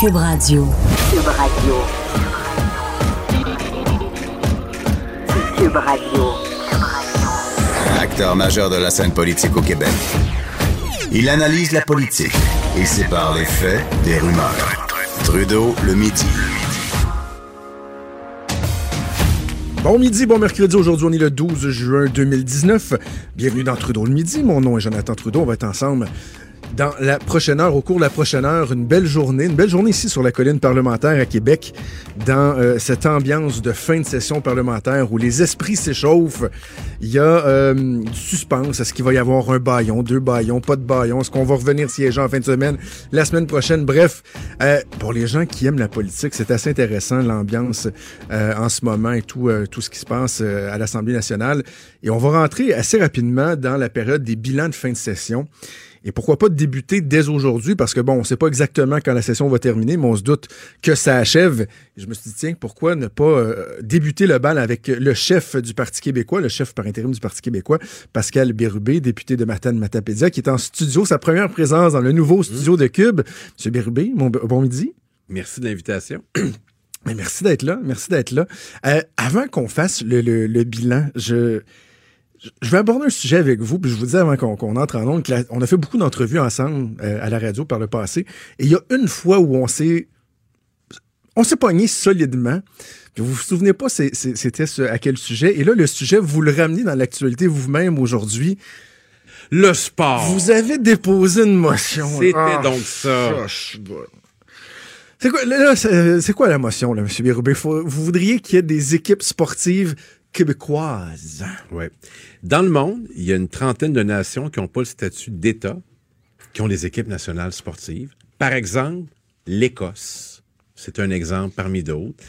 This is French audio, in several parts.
Cube Radio. Cube Radio. Cube Radio. Acteur majeur de la scène politique au Québec. Il analyse la politique et sépare les faits des rumeurs. Trudeau le midi. Bon midi, bon mercredi. Aujourd'hui, on est le 12 juin 2019. Bienvenue dans Trudeau le midi. Mon nom est Jonathan Trudeau. On va être ensemble dans la prochaine heure, au cours de la prochaine heure, une belle journée, une belle journée ici sur la colline parlementaire à Québec, dans euh, cette ambiance de fin de session parlementaire où les esprits s'échauffent. Il y a euh, du suspense. Est-ce qu'il va y avoir un baillon, deux baillons, pas de baillon? Est-ce qu'on va revenir siéger en fin de semaine, la semaine prochaine? Bref, euh, pour les gens qui aiment la politique, c'est assez intéressant l'ambiance en ce moment et tout, tout ce qui se passe à l'Assemblée nationale. Et on va rentrer assez rapidement dans la période des bilans de fin de session. Et pourquoi pas débuter dès aujourd'hui, parce que bon, on ne sait pas exactement quand la session va terminer, mais on se doute que ça achève. Et je me suis dit, tiens, pourquoi ne pas euh, débuter le bal avec le chef du Parti québécois, le chef par intérim du Parti québécois, Pascal Bérubé, député de Matane-Matapédia, qui est en studio, sa première présence dans le nouveau studio de Cube. Monsieur Bérubé, bon midi. Merci de l'invitation. Merci d'être là, merci d'être là. Euh, avant qu'on fasse le, le bilan, je je vais aborder un sujet avec vous, puis je vous dis avant qu'on entre en ondes, on a fait beaucoup d'entrevues ensemble euh, à la radio par le passé, et il y a une fois où on s'est on s'est pogné solidement. Puis vous vous souvenez pas c'était à quel sujet. Et là, le sujet, vous le ramenez dans l'actualité vous-même aujourd'hui. Le sport. Vous avez déposé une motion. C'était ah, donc ça. C'est quoi, c'est quoi la motion, là, M. Bérubé? Vous voudriez qu'il y ait des équipes sportives québécoises. Oui. Dans le monde, il y a une trentaine de nations qui n'ont pas le statut d'État, qui ont des équipes nationales sportives. Par exemple, l'Écosse. C'est un exemple parmi d'autres.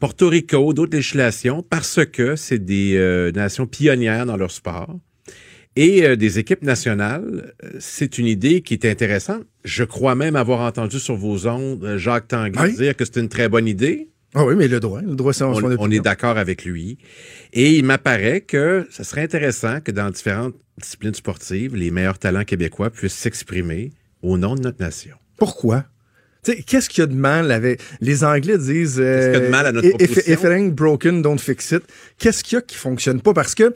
Porto Rico, d'autres législations, parce que c'est des euh, nations pionnières dans leur sport. Et euh, des équipes nationales, euh, c'est une idée qui est intéressante. Je crois même avoir entendu sur vos ondes Jacques Tanguy dire que c'est une très bonne idée. Ah oui, mais le droit, le droit, c'est on, on est d'accord avec lui. Et il m'apparaît que ce serait intéressant que dans différentes disciplines sportives, les meilleurs talents québécois puissent s'exprimer au nom de notre nation. Pourquoi? Qu'est-ce qu'il y a de mal avec. Les Anglais disent. Qu'est-ce qu'il y a de mal à notre if, if, it ain't broken, don't fix it. Qu'est-ce qu'il y a qui fonctionne pas? Parce que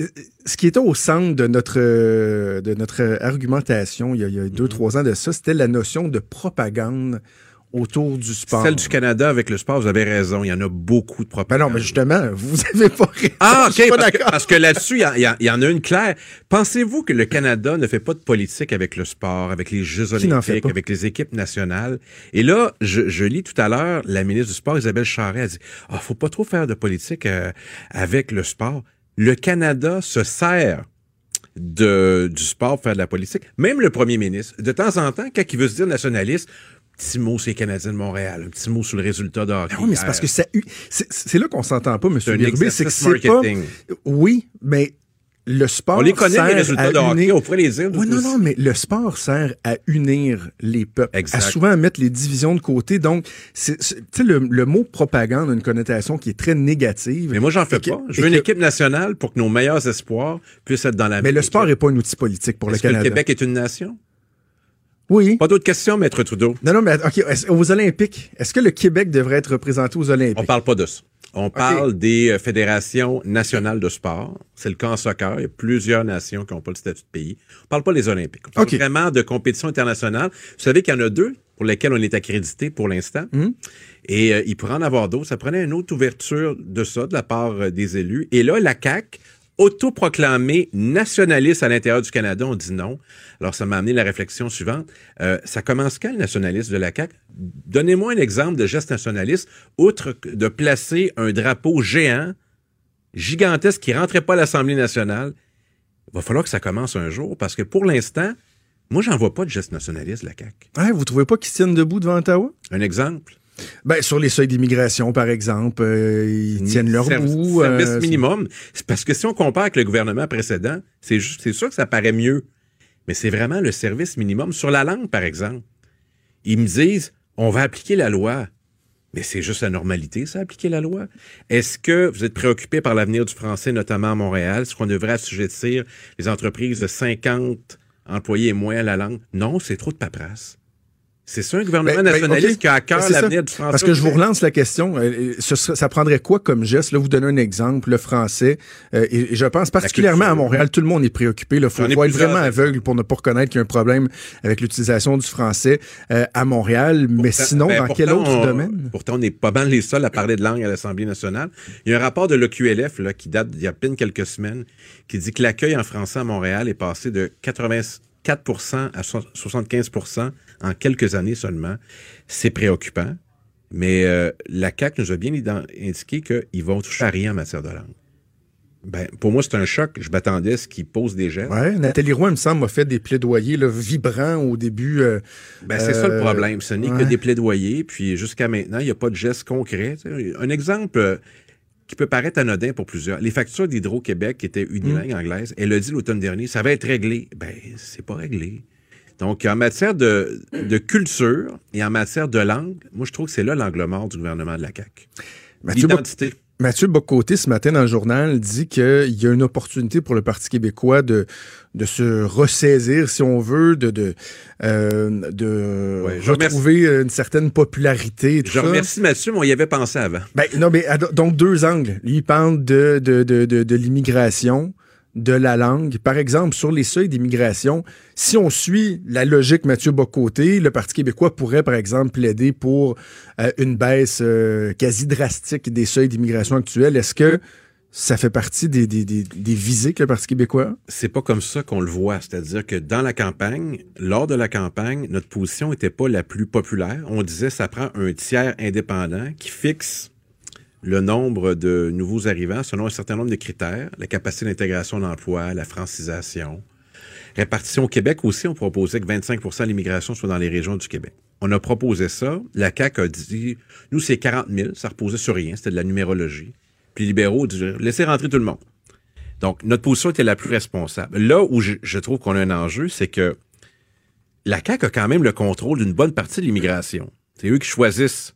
euh, ce qui était au centre de notre, de notre argumentation il y a, il y a deux, mm-hmm. trois ans de ça, c'était la notion de propagande autour du sport. Celle du Canada avec le sport, vous avez raison. Il y en a beaucoup de propagande. Ben non, mais justement, vous avez pas raison. Ah, OK. parce, que, là-dessus, il y, en a une claire. Pensez-vous que le Canada ne fait pas de politique avec le sport, avec les Jeux olympiques, avec les équipes nationales? Et là, je, lis tout à l'heure, la ministre du Sport, Isabelle Charret, a dit, ah, oh, faut pas trop faire de politique euh, avec le sport. Le Canada se sert de, du sport pour faire de la politique. Même le premier ministre, de temps en temps, quand il veut se dire nationaliste, petit mot sur les Canadiens de Montréal, un petit mot sur le résultat de hockey. Ben oui, mais c'est parce que ça, c'est là qu'on s'entend pas, M. Birbé, c'est que c'est pas... Oui, mais le sport On les connaît, les résultats de hockey, on pourrait les dire. Oui, non, non, mais le sport sert à unir les peuples, exact. à souvent mettre les divisions de côté. Donc, tu sais, le, le, mot propagande a une connotation qui est très négative. Mais moi, j'en fais pas. Je veux une équipe nationale pour que nos meilleurs espoirs puissent être dans la Mais le sport n'est pas un outil politique pour le Canada. Que le Québec est une nation? Oui. Pas d'autres questions, Maître Trudeau? Non, non, mais OK. Aux Olympiques, est-ce que le Québec devrait être représenté aux Olympiques? On parle pas de ça. On parle des euh, fédérations nationales de sport. C'est le cas en soccer. Il y a plusieurs nations qui n'ont pas le statut de pays. On parle pas des Olympiques. On parle vraiment de compétitions internationales. Vous savez qu'il y en a deux pour lesquelles on est accrédité pour l'instant. Hum. Et euh, il pourrait en avoir d'autres. Ça prenait une autre ouverture de ça de la part euh, des élus. Et là, la CAQ autoproclamé nationaliste à l'intérieur du Canada, on dit non. Alors, ça m'a amené la réflexion suivante. Euh, ça commence quand, le nationalisme de la CAQ? Donnez-moi un exemple de geste nationaliste, outre de placer un drapeau géant, gigantesque, qui rentrait pas à l'Assemblée nationale. Il va falloir que ça commence un jour, parce que pour l'instant, moi, j'en vois pas de geste nationaliste, la CAQ. Ouais, vous trouvez pas qu'ils tiennent debout devant Ottawa? Un exemple? Ben, sur les seuils d'immigration, par exemple, euh, ils tiennent leur bout. Service euh, minimum. Parce que si on compare avec le gouvernement précédent, c'est sûr que ça paraît mieux. Mais c'est vraiment le service minimum. Sur la langue, par exemple, ils me disent, on va appliquer la loi. Mais c'est juste la normalité, ça, appliquer la loi. Est-ce que vous êtes préoccupé par l'avenir du français, notamment à Montréal? Est-ce qu'on devrait assujettir les entreprises de 50 employés et moins à la langue? Non, c'est trop de paperasse. C'est ça un gouvernement Ben, ben, nationaliste qui a à cœur l'avenir du français. Parce que je vous relance la question. euh, ce serait- ça prendrait quoi comme geste? Là, vous donnez un exemple, le français. euh, et, et je pense particulièrement à. Montréal, tout le monde est préoccupé. Il faut, être vraiment aveugle pour ne pas reconnaître qu'il y a un problème avec l'utilisation du français euh, à Montréal. Mais sinon, ben, dans quel autre on- domaine? Pourtant, on n'est pas mal les seuls à parler de langue à l'Assemblée nationale. Il y a un rapport de l'OQLF là, qui date d'il y a à peine quelques semaines qui dit que l'accueil en français à Montréal est passé de 84% à so- 75 en quelques années seulement. C'est préoccupant. Mais euh, la CAQ nous a bien indiqué qu'ils vont toucher à rien en matière de langue. Ben, pour moi, c'est un choc. Je m'attendais à ce qu'ils posent des gestes. Ouais, Nathalie Roy, il me semble, a fait des plaidoyers là, vibrants au début. euh, Ben, c'est ça le Euh, problème. Ce n'est ouais. que des plaidoyers, puis jusqu'à maintenant, il n'y a pas de gestes concrets. Un exemple qui peut paraître anodin pour plusieurs. Les factures d'Hydro-Québec, qui étaient unilingues Mm. anglaises, elle a dit l'automne dernier, ça va être réglé. Ben, c'est pas réglé. Donc, en matière de, de culture et en matière de langue, moi, je trouve que c'est là l'angle mort du gouvernement de la CAQ. Mathieu, Bo- L'identité. Mathieu Bocoté, ce matin dans le journal, dit qu'il y a une opportunité pour le Parti québécois de, de se ressaisir, si on veut, de, de, euh, de Ouais, je retrouver une certaine popularité. tout Je ça. remercie Mathieu, mais on y avait pensé avant. Ben, non, mais donc deux angles. Lui, il parle de, de, de, de, de l'immigration, de la langue. Par exemple, sur les seuils d'immigration, si on suit la logique Mathieu Bocoté, le Parti québécois pourrait, par exemple, plaider pour euh, une baisse euh, quasi drastique des seuils d'immigration actuels. Est-ce que ça fait partie des, visées que le Parti québécois c'est pas comme ça qu'on le voit. C'est-à-dire que dans la campagne, lors de la campagne, notre position n'était pas la plus populaire. On disait ça prend un tiers indépendant qui fixe le nombre de nouveaux arrivants selon un certain nombre de critères, la capacité d'intégration d'emploi, la francisation. Répartition au Québec aussi, on proposait que 25% de l'immigration soit dans les régions du Québec. On a proposé ça. La CAQ a dit, nous, c'est 40 000. Ça reposait sur rien. C'était de la numérologie. Puis les libéraux disaient, laissez rentrer tout le monde. Donc, notre position était la plus responsable. Là où je, je trouve qu'on a un enjeu, c'est que la CAQ a quand même le contrôle d'une bonne partie de l'immigration. C'est eux qui choisissent.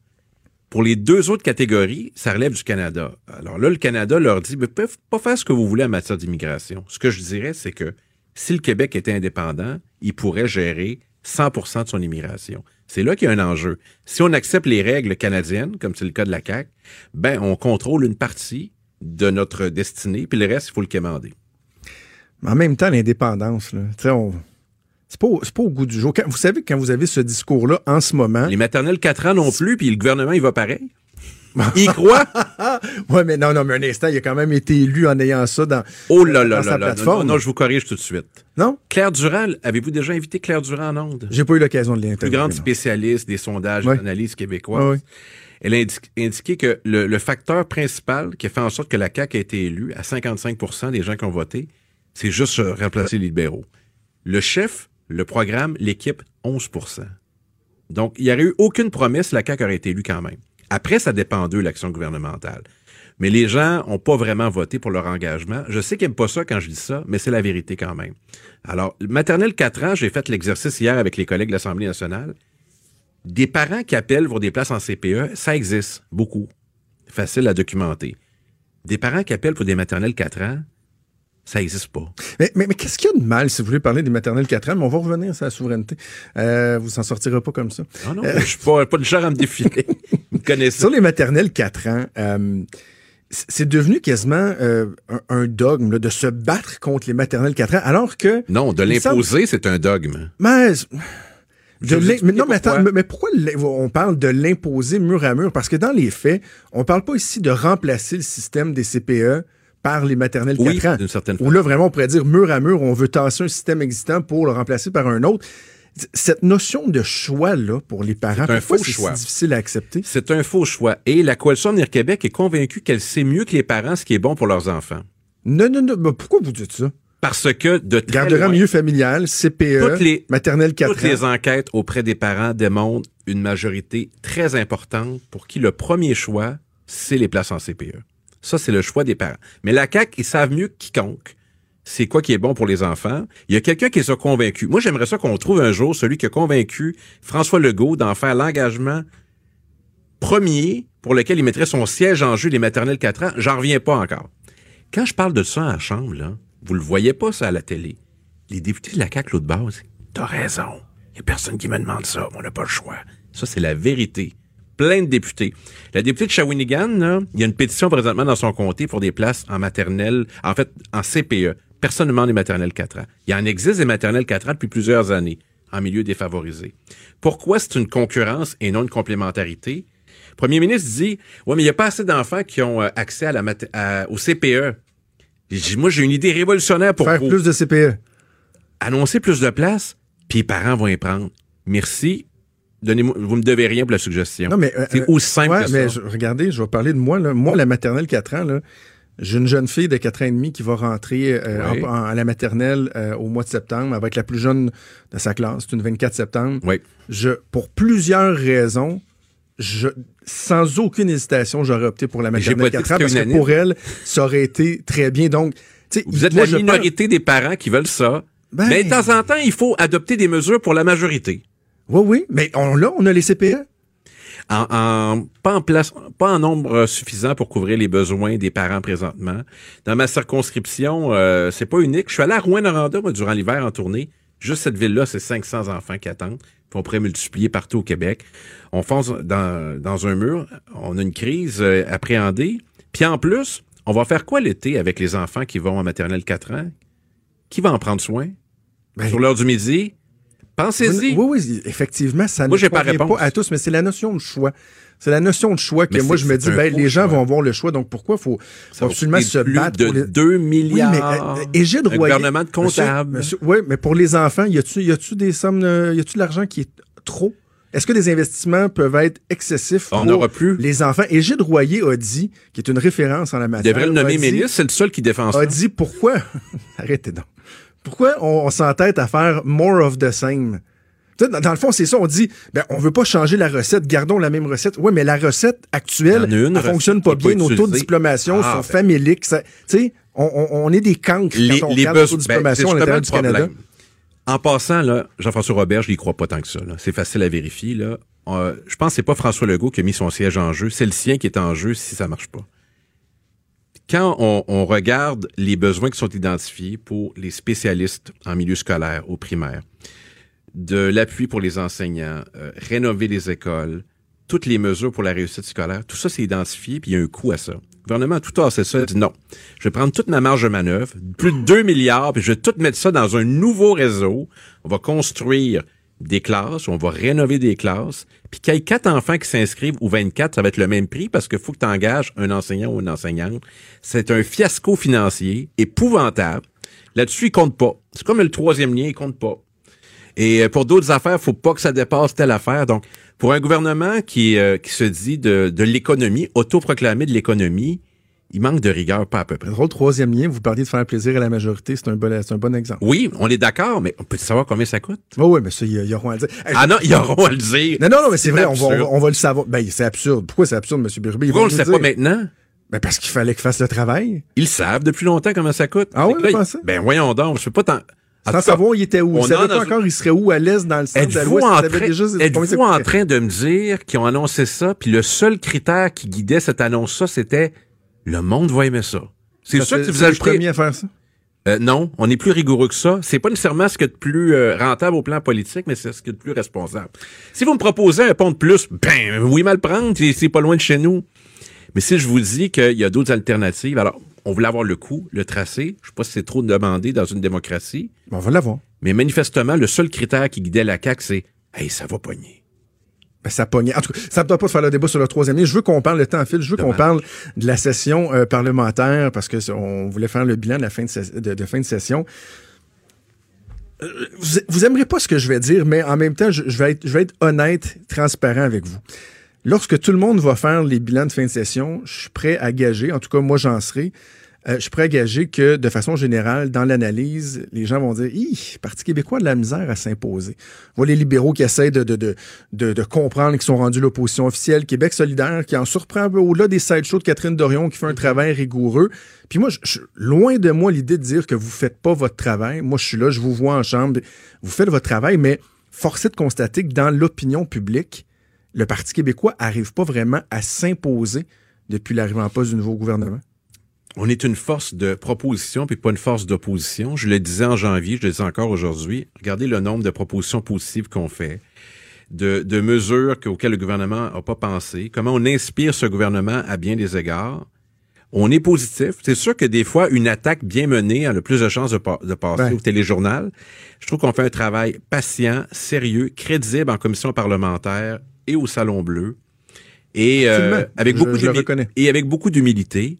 Pour les deux autres catégories, ça relève du Canada. Alors là, le Canada leur dit, mais peuvent pas faire ce que vous voulez en matière d'immigration. Ce que je dirais, c'est que si le Québec était indépendant, il pourrait gérer 100% de son immigration. C'est là qu'il y a un enjeu. Si on accepte les règles canadiennes, comme c'est le cas de la CAQ, ben, on contrôle une partie de notre destinée, puis le reste, il faut le. Mais en même temps, l'indépendance, là, tu sais, on... c'est pas, pas au goût du jour. Quand- vous savez, quand vous avez ce discours-là en ce moment, Les maternelles 4 ans non plus, puis le gouvernement, il va pareil. Il croit? Ouais, mais non, non, mais un instant, il a quand même été élu en ayant ça dans, Oh là là dans sa là. Non, plateforme. non, non, je vous corrige tout de suite. Non? Claire Durand, avez-vous déjà invité Claire Durand en onde? J'ai pas eu l'occasion de Plus l'interviewer. grande non. spécialiste des sondages Ouais. et d'analyse québécoise. Ouais, ouais. Elle a indi- indiqué que le, le facteur principal qui a fait en sorte que la CAQ a été élue à 55% des gens qui ont voté, c'est juste remplacer les libéraux. Le chef, le programme, l'équipe, 11% Donc, il n'y aurait eu aucune promesse, la CAQ aurait été élue quand même. Après, ça dépend d'eux, l'action gouvernementale. Mais les gens n'ont pas vraiment voté pour leur engagement. Je sais qu'ils n'aiment pas ça quand je dis ça, mais c'est la vérité quand même. Alors, maternelle 4 ans, j'ai fait l'exercice hier avec les collègues de l'Assemblée nationale. Des parents qui appellent pour des places en CPE, ça existe beaucoup. Facile à documenter. Des parents qui appellent pour des maternelles 4 ans, ça n'existe pas. Mais, mais, mais qu'est-ce qu'il y a de mal si vous voulez parler des maternelles 4 ans? Mais on va revenir sur la souveraineté. Euh, vous s'en sortirez pas comme ça. Non, non, je suis pas, pas du genre à me défiler. Vous me connaissez. Sur les maternelles 4 ans, euh, c'est devenu quasiment euh, un, un dogme là, de se battre contre les maternelles 4 ans, alors que... Non, de semble- l'imposer, c'est un dogme. Mais, de mais non, mais attends, pourquoi. mais- pourquoi on parle de l'imposer mur à mur? Parce que dans les faits, on parle pas ici de remplacer le système des CPE par les maternelles Oui, 4 ans. d'une certaine Où là, vraiment, on pourrait dire mur à mur, on veut tasser un système existant pour le remplacer par un autre. Cette notion de choix-là pour les parents, C'est un faux c'est choix. si difficile à accepter? C'est un faux choix. Et la Coalition Avenir Québec est convaincue qu'elle sait mieux que les parents ce qui est bon pour leurs enfants. Non, non, non. mais pourquoi vous dites ça? Parce que de très Gardera loin, mieux familial, CPE, Toutes les- maternelle 4 toutes ans. les enquêtes auprès des parents démontrent une majorité très importante pour qui le premier choix, c'est les places en CPE. Ça, c'est le choix des parents. Mais la CAQ, ils savent mieux que quiconque c'est quoi qui est bon pour les enfants. Il y a quelqu'un qui les a convaincus. Moi, j'aimerais ça qu'on trouve un jour celui qui a convaincu François Legault d'en faire l'engagement premier pour lequel il mettrait son siège en jeu des maternelles 4 ans. J'en reviens pas encore. Quand je parle de ça à la Chambre, là, vous le voyez pas ça à la télé. Les députés de la CAQ, l'autre base, t'as raison. Il n'y a personne qui me demande ça. On n'a pas le choix. Ça, c'est la vérité. Plein de députés. La députée de Shawinigan, là, il y a une pétition présentement dans son comté pour des places en maternelle, en fait, en CPE. Personne ne demande les maternelles 4 ans. Il y en existe des maternelles 4 ans depuis plusieurs années en milieu défavorisé. Pourquoi c'est une concurrence et non une complémentarité? Le premier ministre dit, ouais, mais il n'y a pas assez d'enfants qui ont euh, accès à la à, au CPE. Moi, j'ai une idée révolutionnaire pour Faire plus de CPE. Annoncer plus de places, puis les parents vont y prendre. Merci. Donnez-moi, vous me devez rien pour la suggestion. Non, mais, c'est euh, aussi simple ouais, que mais ça. je- regardez, je vais parler de moi. Là. Moi, la maternelle 4 ans, là, j'ai une jeune fille de 4 ans et demi qui va rentrer euh, Oui. en- en- à la maternelle euh, au mois de septembre. Elle va être la plus jeune de sa classe. C'est une 24 septembre. Oui. Je, pour plusieurs raisons, je, sans aucune hésitation, j'aurais opté pour la maternelle pas dit 4 ans parce que pour elle, ça aurait été très bien. Donc, Vous êtes moi, la pense- minorité des parents qui veulent ça. Ben- Mais de temps en temps, il faut adopter des mesures pour la majorité. Oui, oui, mais on, là, on a les CPE. En, en- pas en place, pas en nombre suffisant pour couvrir les besoins des parents présentement. Dans ma circonscription, euh, c'est pas unique. Je suis allé à Rouen-Noranda, durant l'hiver en tournée. Juste cette ville-là, c'est 500 enfants qui attendent. Puis on pourrait multiplier partout au Québec. On fonce dans, dans un mur. On a une crise euh, appréhendée. Puis en plus, on va faire quoi l'été avec les enfants qui vont en maternelle 4 ans? Qui va en prendre soin? Ben, Sur l'heure du midi? Pensez-y. Oui, oui, effectivement, ça Moi, ne pas convient réponse. pas à tous, mais c'est la notion de choix. C'est la notion de choix que Mais moi, je me dis, ben, les gens choix. vont avoir le choix, donc pourquoi faut, faut absolument se battre de pour les... 2 Oui, milliards. mais euh, Égide Un Royer... gouvernement de comptables. oui, mais pour les enfants, y a-tu y a-tu des sommes, euh, y a-tu de l'argent qui est trop? Est-ce que des investissements peuvent être excessifs On pour plus. les enfants? Égide Royer a dit, qui est une référence en la Il matière, devrait le nommer ministre, c'est le seul qui défend ça. a dit pourquoi? Arrêtez donc. Pourquoi on, on s'entête à faire more of the same? Dans, dans le fond, c'est ça. On dit, ben, on veut pas changer la recette, gardons la même recette. Oui, mais la recette actuelle, une elle recette fonctionne pas bien. Nos taux de diplomation Ah, sont ben. faméliques. Tu sais, on, on- on est des cancres les, quand on les regarde taux de ben, diplomation c'est à l'intérieur du Canada. En passant, là, Jean-François Robert, je n'y crois pas tant que ça. C'est facile à vérifier. Là. Euh, je pense que c'est pas François Legault qui a mis son siège en jeu. C'est le sien qui est en jeu si ça marche pas. Quand on, regarde les besoins qui sont identifiés pour les spécialistes en milieu scolaire, au primaire, de l'appui pour les enseignants, euh, rénover les écoles, toutes les mesures pour la réussite scolaire, tout ça c'est identifié, puis il y a un coût à ça. Le gouvernement tout tassé ça, a dit non. Je vais prendre toute ma marge de manœuvre, plus de 2 milliards, puis je vais tout mettre ça dans un nouveau réseau. On va construire des classes, on va rénover des classes, puis qu'il y ait quatre enfants qui s'inscrivent ou 24, ça va être le même prix parce qu'il faut que tu engages un enseignant ou une enseignante. C'est un fiasco financier épouvantable. Là-dessus, il compte pas. C'est comme le troisième lien, il compte pas. Et euh, pour d'autres affaires, faut pas que ça dépasse telle affaire. Donc, pour un gouvernement qui, euh, se dit de l'économie, autoproclamé de l'économie, il manque de rigueur, pas à peu près. Drôle, troisième lien, vous parliez de faire plaisir à la majorité, c'est un bon, c'est un bon exemple. Oui, on est d'accord, mais on peut savoir combien ça coûte? Oui, oui, mais ça, il y, a- il y aura à le dire. Hey, Ah non, ils auront à le dire. non, non, non, mais c'est vrai, on va, on, va, le savoir. Ben, c'est absurde. Pourquoi c'est absurde, M. Birubé? Ils Pourquoi on le sait pas maintenant? Ben, parce qu'il fallait qu'il fasse le travail. Ils le savent depuis longtemps comment ça coûte. Ah oui, vous pensez? Ben voyons donc, je peux pas. En Sans savoir, il était où. on Il savait en pas a- encore, il serait où, à l'est, dans le centre, Êtes-vous l'ouest. êtes-vous en train de me dire qu'ils ont annoncé ça, puis le seul critère qui guidait cette annonce-là, c'était le monde va aimer ça. C'est Ça, sûr que vous c'est le premier à faire ça? Euh, non, on est plus rigoureux que ça. C'est pas nécessairement ce qui est de plus euh, rentable au plan politique, mais c'est ce qui est de plus responsable. Si vous me proposez un pont de plus, ben oui, mal prendre, c'est- pas loin de chez nous. Mais si je vous dis qu'il y a d'autres alternatives, alors on voulait avoir le coût, le tracé. Je sais pas si c'est trop demandé dans une démocratie, Bon, on va l'avoir. mais manifestement, le seul critère qui guidait la CAQ, c'est Hey, ça va pogner. Ben, ça pognait. En tout cas, ça ne doit pas faire le débat sur le troisième lien. Je veux qu'on parle, le temps en fil, je veux qu'on parle de la session euh, parlementaire parce que on voulait faire le bilan de la fin de, ses- de- de fin de session. Euh, Vous, vous aimerez pas ce que je vais dire, mais en même temps, je, je vais être, je vais être honnête, transparent avec vous. Lorsque tout le monde va faire les bilans de fin de session, je suis prêt à gager, en tout cas moi j'en serai, euh, je à gager que de façon générale, dans l'analyse, les gens vont dire Hi, Parti québécois a de la misère à s'imposer. Voit les libéraux qui essaient de, de, de, de, de comprendre qu'ils sont rendus l'opposition officielle, Québec solidaire qui en surprend un peu au-delà des sideshows de Catherine Dorion qui fait un travail rigoureux. Puis moi, je, je- loin de moi l'idée de dire que vous faites pas votre travail. Moi, je suis là, je vous vois en chambre, vous faites votre travail, mais force est de constater que dans l'opinion publique, le Parti québécois arrive pas vraiment à s'imposer depuis l'arrivée en poste du nouveau gouvernement. On est une force de proposition puis pas une force d'opposition. Je le disais en janvier, je le dis encore aujourd'hui. Regardez le nombre de propositions positives qu'on fait, de, de mesures auxquelles le gouvernement n'a pas pensé, comment on inspire ce gouvernement à bien des égards. On est positif. C'est sûr que des fois, une attaque bien menée a le plus de chances de, de passer au téléjournal. Je trouve qu'on fait un travail patient, sérieux, crédible en commission parlementaire et au Salon Bleu. Et, euh, avec, beaucoup et avec beaucoup d'humilité.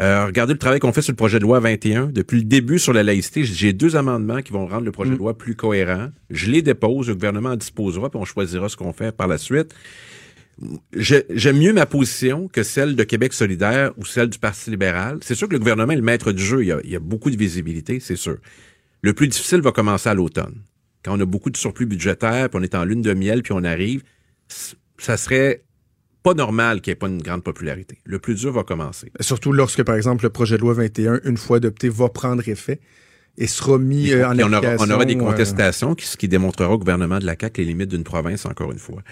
Euh, regardez le travail qu'on fait sur le projet de loi 21. Depuis le début sur la laïcité, j'ai deux amendements qui vont rendre le projet de mm. loi plus cohérent. Je les dépose, le gouvernement en disposera, puis on choisira ce qu'on fait par la suite. J'aime mieux ma position que celle de Québec solidaire ou celle du Parti libéral. C'est sûr que le gouvernement est le maître du jeu. Il y a, il y a beaucoup de visibilité, c'est sûr. Le plus difficile va commencer à l'automne. Quand on a beaucoup de surplus budgétaire, puis on est en lune de miel, puis on arrive, ça serait pas normal qu'il n'y ait pas une grande popularité. Le plus dur va commencer. Surtout lorsque, par exemple, le projet de loi 21, une fois adopté, va prendre effet et sera mis euh, en application. On aura, des euh, contestations, ce qui démontrera au gouvernement de la CAQ les limites d'une province, encore une fois.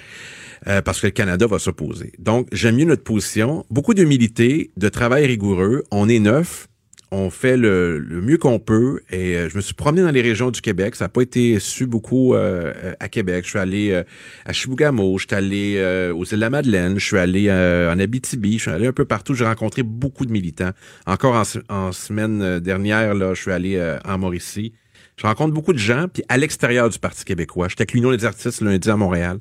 Euh, parce que le Canada va s'opposer. Donc, j'aime mieux notre position. Beaucoup d'humilité, de travail rigoureux. On est neuf on fait le, mieux qu'on peut et euh, je me suis promené dans les régions du Québec. Ça n'a pas été su beaucoup euh, à Québec. Je suis allé euh, à Chibougamau, je suis allé aux îles de la Madeleine, je suis allé en Abitibi, je suis allé un peu partout. J'ai rencontré beaucoup de militants. Encore en, semaine dernière, là, je suis allé en Mauricie. Je rencontre beaucoup de gens, puis à l'extérieur du Parti québécois. J'étais avec l'Union des artistes lundi à Montréal.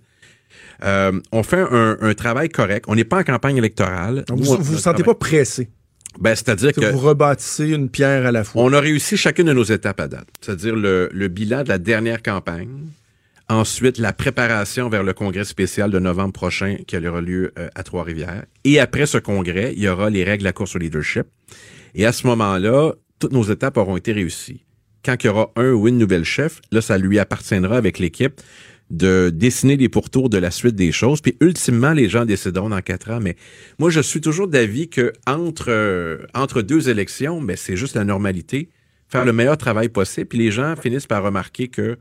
on fait un, travail correct. On n'est pas en campagne électorale. vous ne vous, sentez pas pressé? Ben, c'est-à-dire que, vous rebâtissez une pierre à la fois. On a réussi chacune de nos étapes à date. C'est-à-dire le, le, bilan de la dernière campagne. Ensuite, la préparation vers le congrès spécial de novembre prochain qui aura lieu euh, à Trois-Rivières. Et après ce congrès, il y aura les règles de la course au leadership. Et à ce moment-là, toutes nos étapes auront été réussies. Quand il y aura un ou une nouvelle chef, là, ça lui appartiendra avec l'équipe de dessiner les pourtours de la suite des choses. Puis ultimement, les gens décideront dans quatre ans. Mais moi, je suis toujours d'avis que entre, euh, entre deux élections, mais c'est juste la normalité. Faire le meilleur travail possible. Puis les gens finissent par remarquer que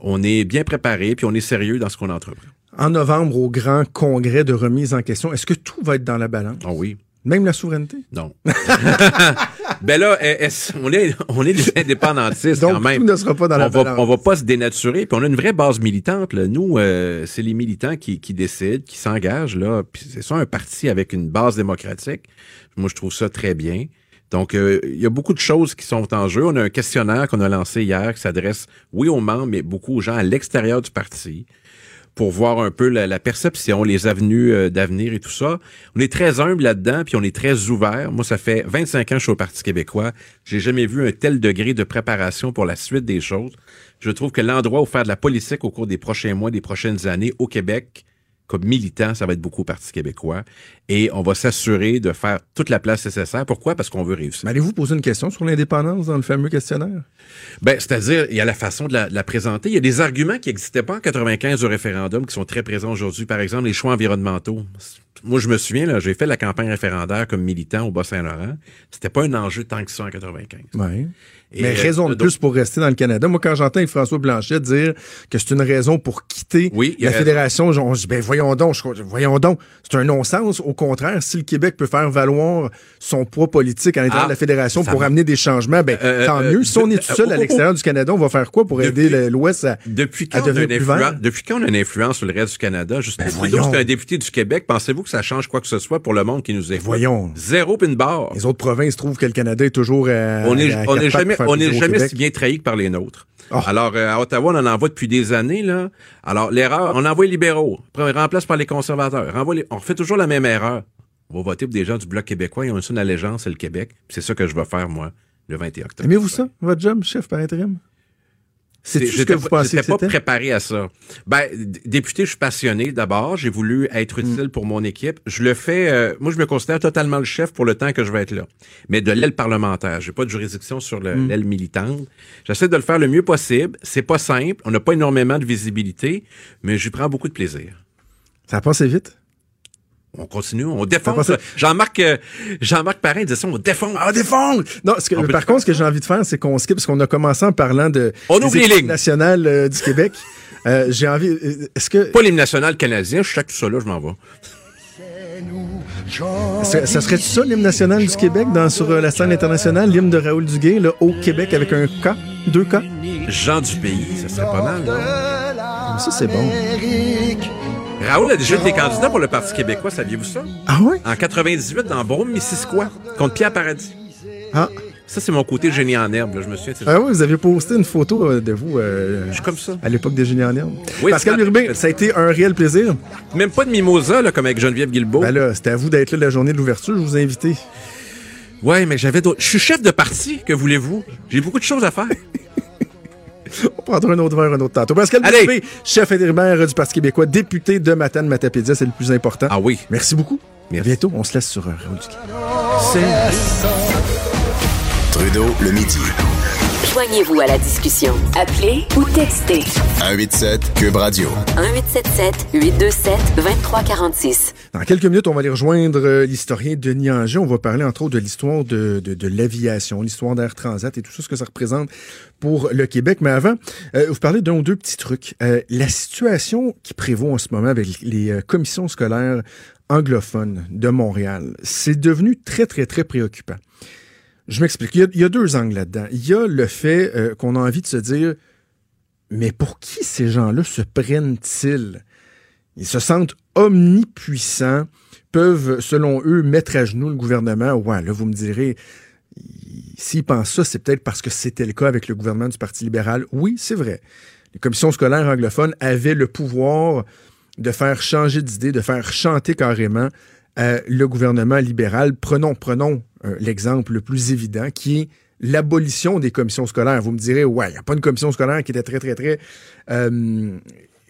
on est bien préparé, puis on est sérieux dans ce qu'on entreprend. En novembre, au grand congrès de remise en question, est-ce que tout va être dans la balance? Oh oui. Même la souveraineté? Non. ben là, on est, on est des indépendantistes Donc, quand même. Tout ne sera pas dans la on va, on va pas se dénaturer. Puis on a une vraie base militante. Là. Nous, euh, c'est les militants qui, qui décident, qui s'engagent. là. Puis c'est ça un parti avec une base démocratique. Moi, je trouve ça très bien. Donc, euh, il y a beaucoup de choses qui sont en jeu. On a un questionnaire qu'on a lancé hier qui s'adresse, oui, aux membres, mais beaucoup aux gens à l'extérieur du parti pour voir un peu la, perception, les avenues euh, d'avenir et tout ça. On est très humble là-dedans, puis on est très ouvert. Moi, ça fait 25 ans que je suis au Parti québécois. J'ai jamais vu un tel degré de préparation pour la suite des choses. Je trouve que l'endroit où faire de la politique au cours des prochains mois, des prochaines années au Québec, comme militant, ça va être beaucoup au Parti québécois. Et on va s'assurer de faire toute la place nécessaire. Pourquoi? Parce qu'on veut réussir. allez-vous poser une question sur l'indépendance dans le fameux questionnaire? Ben, c'est-à-dire, il y a la façon de la, présenter. Il y a des arguments qui n'existaient pas en 95 au référendum qui sont très présents aujourd'hui. Par exemple, les choix environnementaux. Moi, je me souviens, là, j'ai fait la campagne référendaire comme militant au Bas-Saint-Laurent. C'était pas un enjeu tant que ça en 95. Ouais. Mais euh, raison de plus pour rester dans le Canada. Moi, quand j'entends François Blanchet dire que c'est une raison pour quitter la fédération, on se dit, ben voyons donc, voyons donc, c'est un non-sens. Au contraire, si le Québec peut faire valoir son poids politique à l'intérieur de la ah, fédération pour amener des changements, ben euh, tant mieux. Si on est tout seul à l'extérieur du Canada, on va faire quoi pour aider l'Ouest à, depuis quand devenir plus vert? Depuis quand on a une influence sur le reste du Canada? Juste ben, un député du Québec, pensez-vous que ça change quoi que ce soit pour le monde qui nous écoute? Voyons. Zéro pin barre. Les autres provinces trouvent que le Canada est toujours on est, on est jamais, on n'est jamais si bien trahi que par les nôtres. Ah. Alors, euh, à Ottawa, on en envoie depuis des années, là. Alors, l'erreur, on envoie les libéraux. On remplace par les conservateurs. On refait toujours la même erreur. On va voter pour des gens du Bloc québécois. Ils ont une allégeance, c'est le Québec. C'est ça que je vais faire, moi, le 21 octobre. Aimez-vous ça, votre job, chef par intérim? C'est ce que vous pensez pas préparé à ça. Ben, député, je suis passionné d'abord. J'ai voulu être mm. utile pour mon équipe. Je le fais. Euh, moi, je me considère totalement le chef pour le temps que je vais être là. Mais de l'aile parlementaire, j'ai pas de juridiction sur mm. l'aile militante. J'essaie de le faire le mieux possible. C'est pas simple. On n'a pas énormément de visibilité, mais j'y prends beaucoup de plaisir. Ça a passé vite? On continue, on défonce. Jean-Marc euh, Jean-Marc Parrain disait ça, on défonce. Ah, on défonce! Non, par contre, ce que j'ai envie de faire, c'est qu'on skip, parce qu'on a commencé en parlant de on ouvre les lignes. nationales euh, du Québec. Euh, j'ai envie. Est-ce que. Pas l'hymne national canadien, je sais que tout ça là, je m'en vais. Ça, ça serait ça l'hymne national du Québec dans, sur euh, la scène internationale, l'hymne de Raoul Duguay, là, au Québec avec un K, deux K? Jean du pays, ça serait pas mal, non? Ça, c'est bon. Raoul a déjà été candidat pour le Parti québécois, saviez-vous ça? Ah ouais? En 98, dans Brome-Missisquoi, contre Pierre Paradis. Ah. Ça, c'est mon côté génie en herbe, là, je me souviens. Ah oui, vous avez posté une photo euh, de vous euh, Je suis comme ça. à l'époque des génies en herbe. Oui, Pascal c'est- Urbain, ça a été un réel plaisir. Même pas de mimosa, là, comme avec Geneviève Guilbeault. Ben là, c'était à vous d'être là la journée de l'ouverture, je vous ai invité. Ouais, mais j'avais d'autres. Je suis chef de parti, que voulez-vous? J'ai beaucoup de choses à faire. On prendra un autre verre un autre tantôt. Pascal Allez. Urbain, chef intérimaire du Parti québécois, député de Matane Matapédia, c'est le plus important. Ah oui. Merci beaucoup. Merci. À bientôt, on se laisse sur euh, Raoul Duguay. Trudeau, le midi. Joignez-vous à la discussion. Appelez ou textez 187 Cube Radio. 1877 827 2346. Dans quelques minutes, on va aller rejoindre euh, l'historien Denis Anger. On va parler entre autres de l'histoire de, de, de l'aviation, l'histoire d'Air Transat et tout ça, ce que ça représente pour le Québec. Mais avant, euh, vous parlez d'un ou deux petits trucs. Euh, la situation qui prévaut en ce moment avec les euh, commissions scolaires anglophones de Montréal, c'est devenu très, très, très préoccupant. Je m'explique. Il, y a- deux angles là-dedans. Il y a le fait euh, qu'on a envie de se dire, mais pour qui ces gens-là se prennent-ils? Ils se sentent omnipuissants, peuvent, selon eux, mettre à genoux le gouvernement. Ouais, là, vous me direz, ils- s'ils pensent ça, c'est peut-être parce que c'était le cas avec le gouvernement du Parti libéral. Oui, c'est vrai. Les commissions scolaires anglophones avaient le pouvoir de faire changer d'idée, de faire chanter carrément euh, le gouvernement libéral. Prenons, prenons euh, l'exemple le plus évident, qui est l'abolition des commissions scolaires. Vous me direz, ouais, il n'y a pas une commission scolaire qui était très, très, très euh,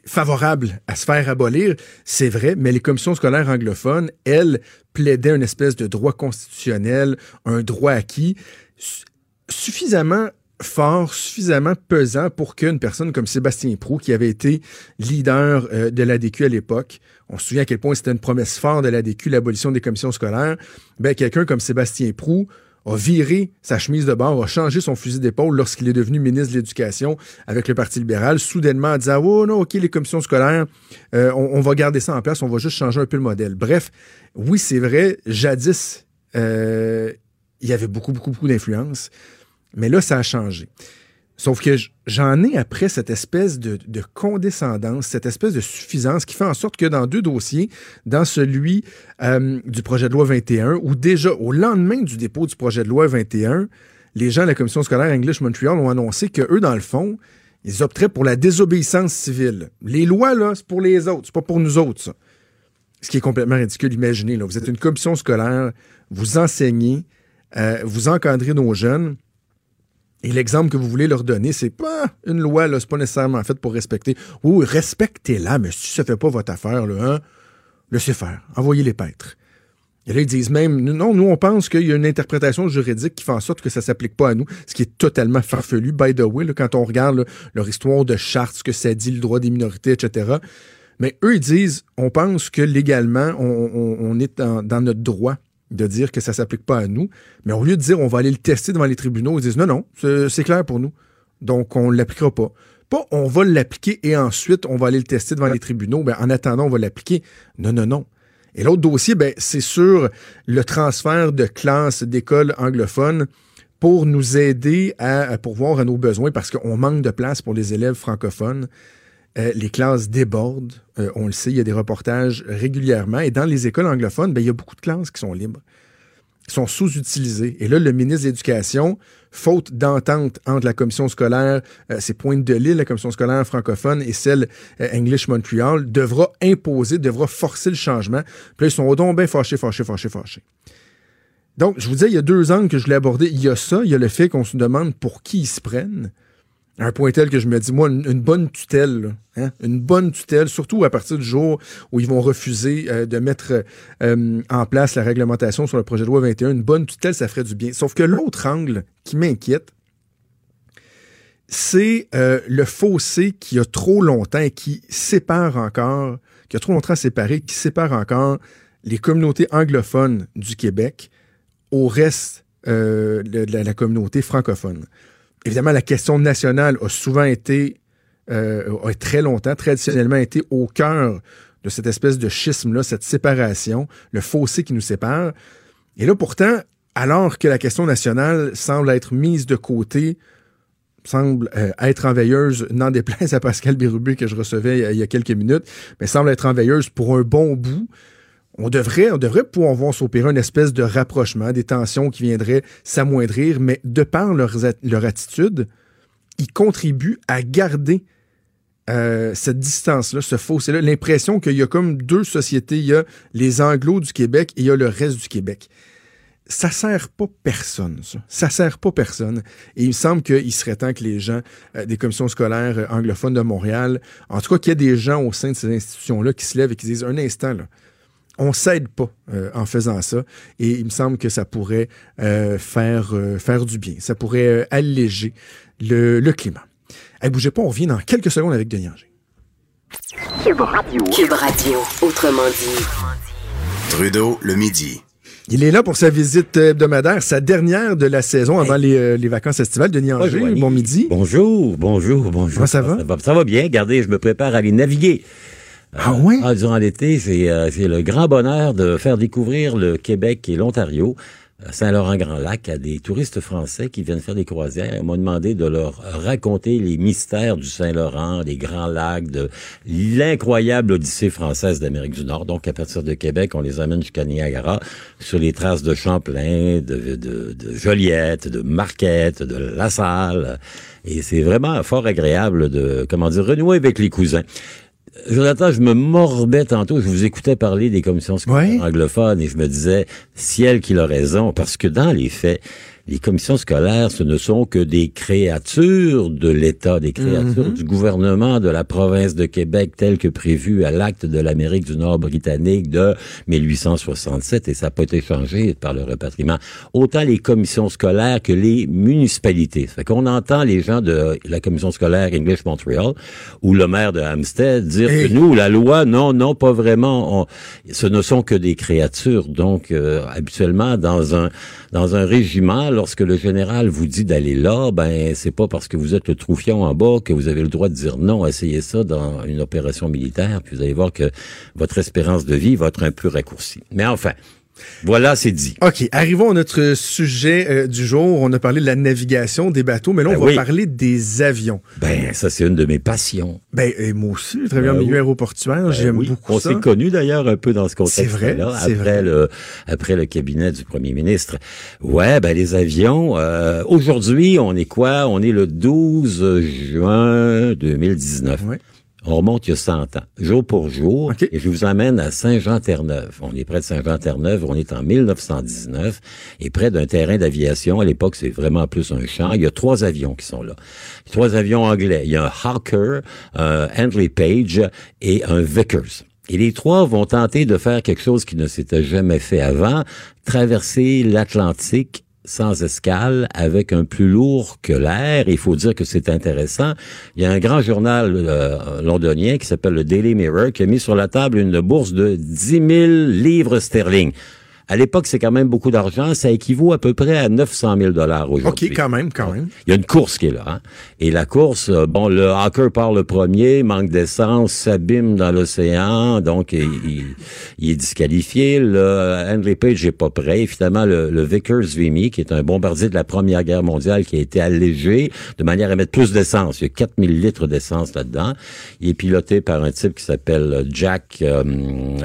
favorable à se faire abolir, c'est vrai, mais les commissions scolaires anglophones, elles, plaidaient une espèce de droit constitutionnel, un droit acquis, su- suffisamment fort, suffisamment pesant pour qu'une personne comme Sébastien Prou, qui avait été leader euh, de l'ADQ à l'époque, on se souvient à quel point c'était une promesse forte de l'ADQ, l'abolition des commissions scolaires, ben, quelqu'un comme Sébastien Prou a viré sa chemise de bord, a changé son fusil d'épaule lorsqu'il est devenu ministre de l'Éducation avec le Parti libéral, soudainement en disant Oh non, OK, les commissions scolaires, euh, on, va garder ça en place, on va juste changer un peu le modèle. Bref, oui, c'est vrai, jadis, euh, il y avait beaucoup, beaucoup, beaucoup d'influence, mais là, ça a changé. Sauf que j'en ai après cette espèce de, de condescendance, cette espèce de suffisance qui fait en sorte que dans deux dossiers, dans celui euh, du projet de loi 21, où déjà au lendemain du dépôt du projet de loi 21, les gens de la commission scolaire English Montreal ont annoncé que eux, dans le fond, ils opteraient pour la désobéissance civile. Les lois, là, c'est pour les autres, c'est pas pour nous autres, ça. Ce qui est complètement ridicule. Imaginez, vous êtes une commission scolaire, vous enseignez, euh, vous encadrez nos jeunes, et l'exemple que vous voulez leur donner, c'est pas une loi, là, c'est pas nécessairement fait pour respecter. Oui, respectez-la, mais si ça fait pas votre affaire, là, hein, laissez faire. Envoyez les pêtres. Et là, ils disent même, non, nous, on pense qu'il y a une interprétation juridique qui fait en sorte que ça s'applique pas à nous, ce qui est totalement farfelu, by the way, quand on regarde leur histoire de charte, ce que ça dit, le droit des minorités, etc. Mais eux, ils disent, on pense que légalement, on, est dans notre droit de dire que ça s'applique pas à nous. Mais au lieu de dire, on va aller le tester devant les tribunaux, ils disent, non, non, c'est c'est clair pour nous. Donc, on ne l'appliquera pas. Pas, on va l'appliquer et ensuite, on va aller le tester devant les tribunaux. Ben, en attendant, on va l'appliquer. Non, non, non. Et l'autre dossier, ben, c'est sur le transfert de classes d'écoles anglophones pour nous aider à, à pourvoir à nos besoins parce qu'on manque de place pour les élèves francophones. Euh, les classes débordent, Euh, on le sait, il y a des reportages régulièrement. Et dans les écoles anglophones, ben, il y a beaucoup de classes qui sont libres, qui sont sous-utilisées. Et là, le ministre de l'Éducation, faute d'entente entre la commission scolaire, euh, c'est Pointe de l'Île, la commission scolaire francophone, et celle euh, English Montreal, devra imposer, devra forcer le changement. Puis là, ils sont donc bien fâchés, fâchés, fâchés, fâchés. Donc, je vous disais, il y a deux angles que je voulais aborder. Il y a ça, il y a le fait qu'on se demande pour qui ils se prennent. Un point tel que je me dis, moi, une, bonne tutelle, hein, une bonne tutelle, surtout à partir du jour où ils vont refuser euh, de mettre euh, en place la réglementation sur le projet de loi 21, une bonne tutelle, ça ferait du bien. Sauf que l'autre angle qui m'inquiète, c'est euh, le fossé qui a trop longtemps qui sépare encore, qui a trop longtemps séparé, qui sépare encore les communautés anglophones du Québec au reste de, la communauté francophone. Évidemment, la question nationale a souvent été, euh, a très longtemps, traditionnellement été au cœur de cette espèce de schisme-là, cette séparation, le fossé qui nous sépare. Et là, pourtant, alors que la question nationale semble être mise de côté, semble euh, être en veilleuse, n'en déplaise à Pascal Bérubé que je recevais il y a quelques minutes, mais semble être en veilleuse pour un bon bout. On devrait, on devrait pouvoir voir s'opérer une espèce de rapprochement, des tensions qui viendraient s'amoindrir, mais de par leur, attitude, ils contribuent à garder euh, cette distance-là, ce fossé-là, l'impression qu'il y a comme deux sociétés. Il y a les Anglos du Québec et il y a le reste du Québec. Ça sert pas personne, ça. Ça sert pas personne. Et il me semble qu'il serait temps que les gens euh, des commissions scolaires euh, anglophones de Montréal, en tout cas qu'il y ait des gens au sein de ces institutions-là qui se lèvent et qui disent un instant, là, on s'aide pas en faisant ça. Et il me semble que ça pourrait faire, faire du bien. Ça pourrait alléger le, le climat. Hey, bougez pas, on revient dans quelques secondes avec Denis Anger. Cube Radio. Cube Radio, autrement dit. Trudeau, le midi. Il est là pour sa visite hebdomadaire, sa dernière de la saison avant les, euh, les, vacances estivales. Denis Anger, bon midi. Bonjour, bonjour, bonjour. Comment ça va? Ça va, bien. Regardez, je me prépare à aller naviguer. Ah oui? Ah, durant l'été, c'est euh, le grand bonheur de faire découvrir le Québec et l'Ontario Saint-Laurent-Grand-Lac à des touristes français qui viennent faire des croisières. Ils m'ont demandé de leur raconter les mystères du Saint-Laurent, des Grands Lacs, de l'incroyable odyssée française d'Amérique du Nord. Donc, à partir de Québec, on les amène jusqu'à Niagara, sur les traces de Champlain, de, de, de Joliette, de Marquette, de La Salle. Et c'est vraiment fort agréable de, comment dire, renouer avec les cousins. Jonathan, je me morbais tantôt, je vous écoutais parler des commissions scolaires anglophones et je me disais, ciel qu'il a raison, parce que dans les faits, les commissions scolaires, ce ne sont que des créatures de l'État, des créatures mhm. du gouvernement de la province de Québec, telles que prévues à l'acte de l'Amérique du Nord britannique de 1867, et ça n'a pas été changé par le repatriement. Autant les commissions scolaires que les municipalités. Fait qu'on entend les gens de la commission scolaire English Montreal ou le maire de Hampstead dire que nous, la loi, non, non, pas vraiment. ce ne sont que des créatures. Donc, euh, habituellement, dans un dans un régiment, lorsque le général vous dit d'aller là, ben c'est pas parce que vous êtes le troufion en bas que vous avez le droit de dire non. Essayez ça dans une opération militaire, puis vous allez voir que votre espérance de vie va être un peu raccourcie. Mais enfin, voilà, c'est dit. OK, arrivons à notre sujet euh, du jour. On a parlé de la navigation des bateaux, mais là, on ben va parler des avions. Ben, ça, c'est une de mes passions. Ben, et moi aussi, je travaille en ben milieu aéroportuaire. Ben J'aime beaucoup ça. On s'est connus, d'ailleurs, un peu dans ce contexte-là. C'est vrai, après vrai. Le, après le cabinet du premier ministre. Ouais, ben, les avions, euh, aujourd'hui, on est quoi? On est le 12 juin 2019. Ouais. On remonte il y a 100 ans, jour pour jour, et je vous amène à Saint-Jean-Terre-Neuve. On est près de Saint-Jean-Terre-Neuve, on est en 1919, et près d'un terrain d'aviation. À l'époque, c'est vraiment plus un champ. Il y a trois avions qui sont là. Trois avions anglais. Il y a un Hawker, un Handley Page et un Vickers. Et les trois vont tenter de faire quelque chose qui ne s'était jamais fait avant, traverser l'Atlantique sans escale avec un plus lourd que l'air. Il faut dire que c'est intéressant. Il y a un grand journal euh, londonien qui s'appelle le Daily Mirror qui a mis sur la table une bourse de 10 000 livres sterling. À l'époque, c'est quand même beaucoup d'argent. Ça équivaut à peu près à 900 000 dollars aujourd'hui. OK, quand même, quand même. Il y a une course qui est là. Hein? Et la course, euh, bon, le hacker part le premier, manque d'essence, s'abîme dans l'océan, donc il, il, est disqualifié. Le Henry Page n'est pas prêt. Et finalement, le, le Vickers Vimy, qui est un bombardier de la Première Guerre mondiale, qui a été allégé de manière à mettre plus d'essence. Il y a 4000 litres d'essence là-dedans. Il est piloté par un type qui s'appelle Jack euh,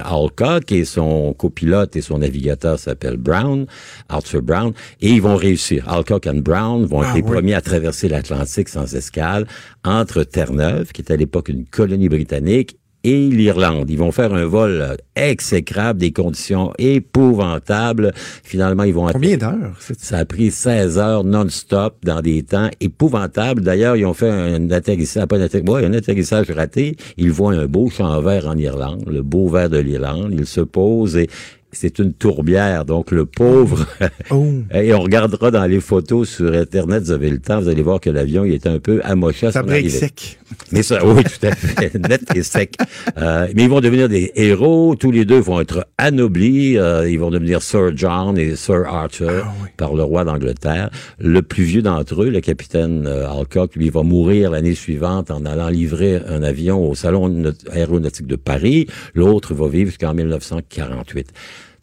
Alcock, et son copilote et son navigateur s'appelle Brown, Arthur Brown, et ils vont réussir. Alcock and Brown vont être ah les premiers à traverser l'Atlantique sans escale entre Terre-Neuve, qui est à l'époque une colonie britannique, et l'Irlande. Ils vont faire un vol exécrable, des conditions épouvantables. Finalement, ils vont... Combien d'heures? Ça a pris 16 heures non-stop dans des temps épouvantables. D'ailleurs, ils ont fait un atterrissage, pas un atterrissage, un atterrissage raté. Ils voient un beau champ vert en Irlande, le beau vert de l'Irlande. Ils se posent et c'est une tourbière. Donc, le pauvre... Oh. et on regardera dans les photos sur Internet, vous avez le temps, vous allez voir que l'avion, il est un peu amoché à Ça son arrivée. sec. Mais ça, oui, tout à fait, net et sec. Euh, mais ils vont devenir des héros. Tous les deux vont être anoblis. Euh, ils vont devenir Sir John et Sir Arthur Ah oui. par le roi d'Angleterre. Le plus vieux d'entre eux, le capitaine euh, Alcock, lui, va mourir l'année suivante en allant livrer un avion au salon Naut- aéronautique de Paris. L'autre va vivre jusqu'en 1948.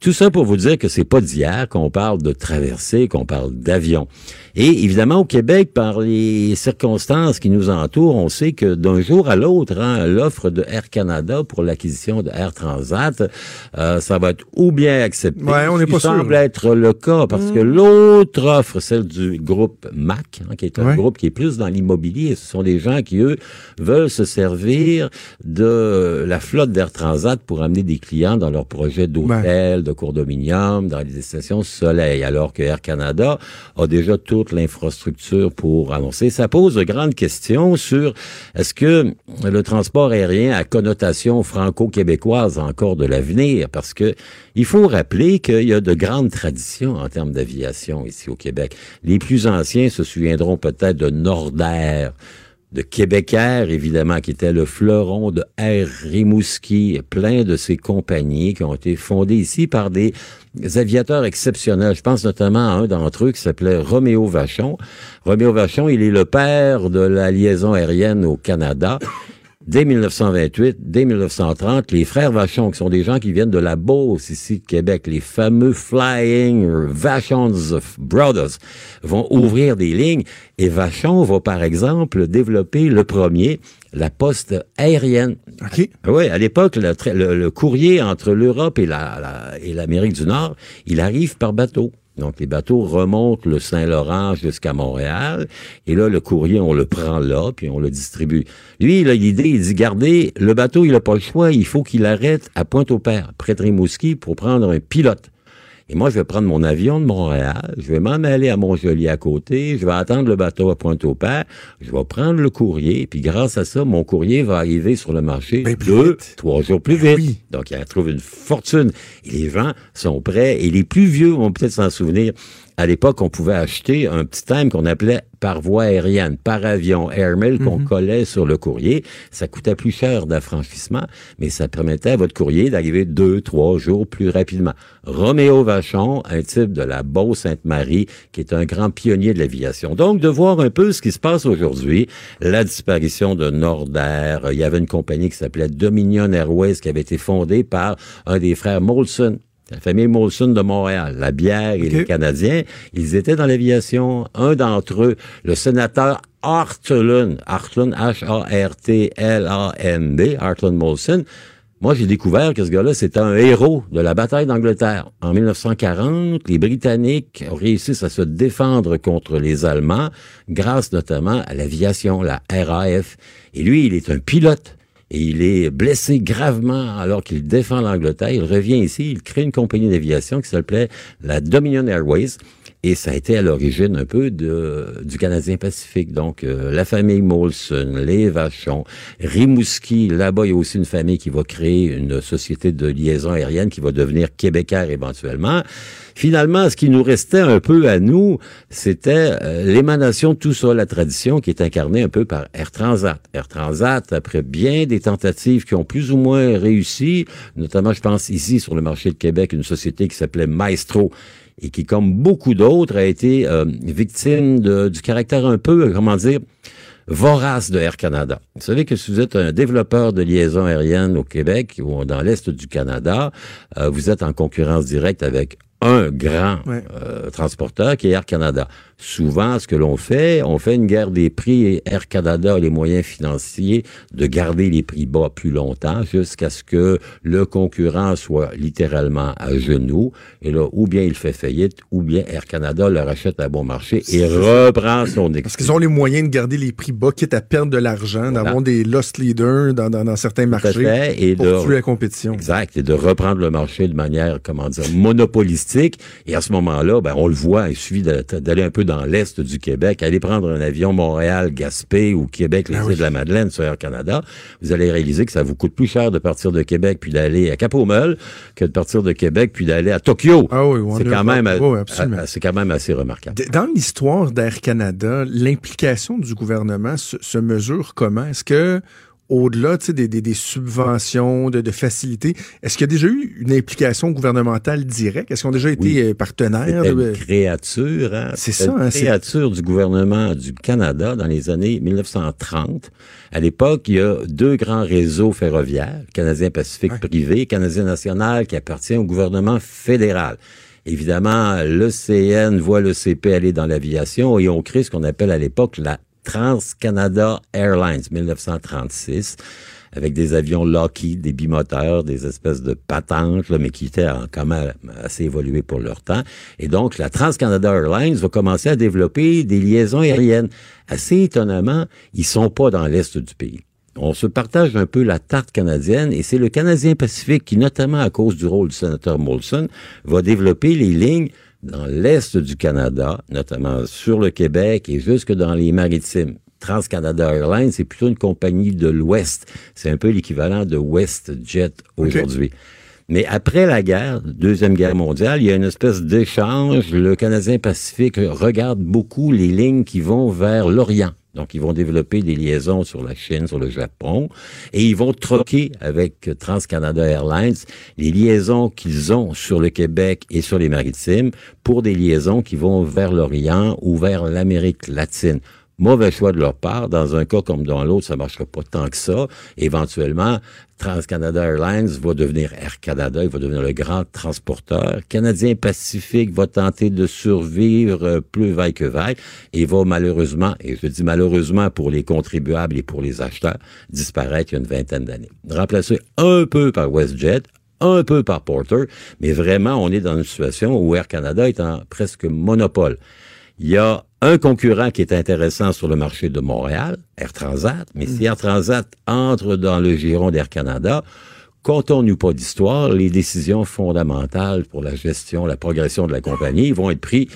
Tout ça pour vous dire que c'est pas d'hier qu'on parle de traversée, qu'on parle d'avion. Et évidemment, au Québec, par les circonstances qui nous entourent, on sait que d'un jour à l'autre, hein, l'offre de Air Canada pour l'acquisition de Air Transat, euh, ça va être ou bien accepté, Ouais, on n'est pas sûr, semble être le cas, parce que l'autre offre, celle du groupe MAC, hein, qui est un Ouais. groupe qui est plus dans l'immobilier, ce sont des gens qui, eux, veulent se servir de la flotte d'Air Transat pour amener des clients dans leurs projets d'hôtels, de dans les stations soleil, alors que Air Canada a déjà toute l'infrastructure pour annoncer. Ça pose de grandes questions sur est-ce que le transport aérien a connotation franco-québécoise encore de l'avenir, parce que il faut rappeler qu'il y a de grandes traditions en termes d'aviation ici au Québec. Les plus anciens se souviendront peut-être de Nordair, de Québécois, évidemment, qui était le fleuron de Air Rimouski, et plein de ces compagnies qui ont été fondées ici par des aviateurs exceptionnels. Je pense notamment à un d'entre eux qui s'appelait Roméo Vachon. Roméo Vachon, il est le père de la liaison aérienne au Canada. Dès 1928, dès 1930, les frères Vachon, qui sont des gens qui viennent de la Beauce, ici de Québec, les fameux Flying Vachons Brothers, vont ouvrir des lignes. Et Vachon va, par exemple, développer le premier, la poste aérienne. OK. Oui, à l'époque, le, tra- le- le courrier entre l'Europe et la- la- et l'Amérique du Nord, il arrive par bateau. Donc, les bateaux remontent le Saint-Laurent jusqu'à Montréal. Et là, le courrier, on le prend là, puis on le distribue. Lui, il a l'idée, il dit, gardez, le bateau, il n'a pas le choix, il faut qu'il arrête à Pointe-au-Père, près de Rimouski, pour prendre un pilote. Et moi, je vais prendre mon avion de Montréal, je vais m'en aller à Montjoli à côté, je vais attendre le bateau à Pointe-au-Père, je vais prendre le courrier, puis grâce à ça, mon courrier va arriver sur le marché Ben, deux, vite. trois jours plus Ben vite. oui. Donc, il trouve une fortune. Et les gens sont prêts. Et les plus vieux vont peut-être s'en souvenir. À l'époque, on pouvait acheter un petit thème qu'on appelait par voie aérienne, par avion, airmail, qu'on collait sur le courrier. Ça coûtait plus cher d'affranchissement, mais ça permettait à votre courrier d'arriver deux, trois jours plus rapidement. Roméo Vachon, un type de la Beau-Sainte-Marie, qui est un grand pionnier de l'aviation. Donc, de voir un peu ce qui se passe aujourd'hui, la disparition de Nordair, il y avait une compagnie qui s'appelait Dominion Airways qui avait été fondée par un des frères Molson. La famille Molson de Montréal, la bière et les Canadiens, ils étaient dans l'aviation. Un d'entre eux, le sénateur Hartlund, Hartlund, H-A-R-T-L-A-N-D, Hartlund Molson, moi, j'ai découvert que ce gars-là, c'était un héros de la bataille d'Angleterre. En 1940, les Britanniques réussissent à se défendre contre les Allemands grâce notamment à l'aviation, la RAF. Et lui, il est un pilote. Il est blessé gravement alors qu'il défend l'Angleterre. Il revient ici, il crée une compagnie d'aviation qui s'appelait la Dominion Airways. Et ça a été à l'origine un peu du Canadien Pacifique. Donc, euh, la famille Molson, les Vachon, Rimouski, là-bas, il y a aussi une famille qui va créer une société de liaison aérienne qui va devenir Québécois éventuellement. Finalement, ce qui nous restait un peu à nous, c'était euh, l'émanation de tout ça, la tradition qui est incarnée un peu par Air Transat. Air Transat, après bien des tentatives qui ont plus ou moins réussi, notamment, je pense ici sur le marché de Québec, une société qui s'appelait Maestro et qui, comme beaucoup d'autres, a été euh, victime de- du caractère un peu, comment dire, vorace de Air Canada. Vous savez que si vous êtes un développeur de liaison aérienne au Québec ou dans l'Est du Canada, euh, vous êtes en concurrence directe avec un grand Ouais. euh, transporteur qui est Air Canada. Souvent, ce que l'on fait, on fait une guerre des prix et Air Canada a les moyens financiers de garder les prix bas plus longtemps jusqu'à ce que le concurrent soit littéralement à genoux. Et là, ou bien il fait faillite, ou bien Air Canada le rachète à bon marché et reprend son Parce qu'ils ont les moyens de garder les prix bas, quitte à perdre de l'argent, d'avoir des lost leaders dans, dans, dans certains Tout marchés fait, et pour de- tuer la compétition. Exact, et de reprendre le marché de manière, comment dire, monopolistique. Et à ce moment-là, ben, on le voit, il suffit d'aller un peu dans l'est du Québec, allez prendre un avion Montréal-Gaspé ou Québec, les Ah îles oui. de la Madeleine sur Air Canada, vous allez réaliser que ça vous coûte plus cher de partir de Québec puis d'aller à Cap-au-Meul que de partir de Québec puis d'aller à Tokyo. Ah oui, c'est quand même, Oui, c'est quand même assez remarquable. Dans l'histoire d'Air Canada, l'implication du gouvernement se, se mesure comment? Est-ce que, au-delà tu sais, des, des- des subventions, de, de facilités, est-ce qu'il y a déjà eu une implication gouvernementale directe? Est-ce qu'ils ont déjà été Oui. euh? C'était de- une créature, hein? C'est ça, une hein, créature du gouvernement du Canada dans les années 1930. À l'époque, il y a deux grands réseaux ferroviaires, Canadien Pacifique Ouais. privé, Canadien National, qui appartient au gouvernement fédéral. Évidemment, le CN voit le CP aller dans l'aviation et on crée ce qu'on appelle à l'époque la Trans-Canada Airlines, 1936 avec des avions Lockheed, des bimoteurs, des espèces de patentes, là, mais qui étaient en- quand même assez évolués pour leur temps. Et donc, la Trans-Canada Airlines va commencer à développer des liaisons aériennes. Assez étonnamment, ils sont pas dans l'est du pays. On se partage un peu la tarte canadienne et c'est le Canadien Pacifique qui, notamment à cause du rôle du sénateur Molson, va développer les lignes dans l'est du Canada, notamment sur le Québec et jusque dans les maritimes. TransCanada Airlines, c'est plutôt une compagnie de l'Ouest. C'est un peu l'équivalent de WestJet aujourd'hui. Mais après la guerre, Deuxième Guerre mondiale, il y a une espèce d'échange. Le Canadien Pacifique regarde beaucoup les lignes qui vont vers l'Orient. Donc, ils vont développer des liaisons sur la Chine, sur le Japon, et ils vont troquer avec TransCanada Airlines les liaisons qu'ils ont sur le Québec et sur les maritimes pour des liaisons qui vont vers l'Orient ou vers l'Amérique latine. Mauvais choix de leur part. Dans un cas comme dans l'autre, ça ne marchera pas tant que ça. Éventuellement, TransCanada Airlines va devenir Air Canada, il va devenir le grand transporteur. Canadien Pacifique va tenter de survivre euh, plus vaille que vaille et va malheureusement, et je dis malheureusement pour les contribuables et pour les acheteurs, disparaître une vingtaine d'années. Remplacé un peu par WestJet, un peu par Porter, mais vraiment, on est dans une situation où Air Canada est en presque monopole. Il y a un concurrent qui est intéressant sur le marché de Montréal, Air Transat, mais si Air Transat entre dans le giron d'Air Canada, comptons-nous pas d'histoire, les décisions fondamentales pour la gestion, la progression de la compagnie vont être prises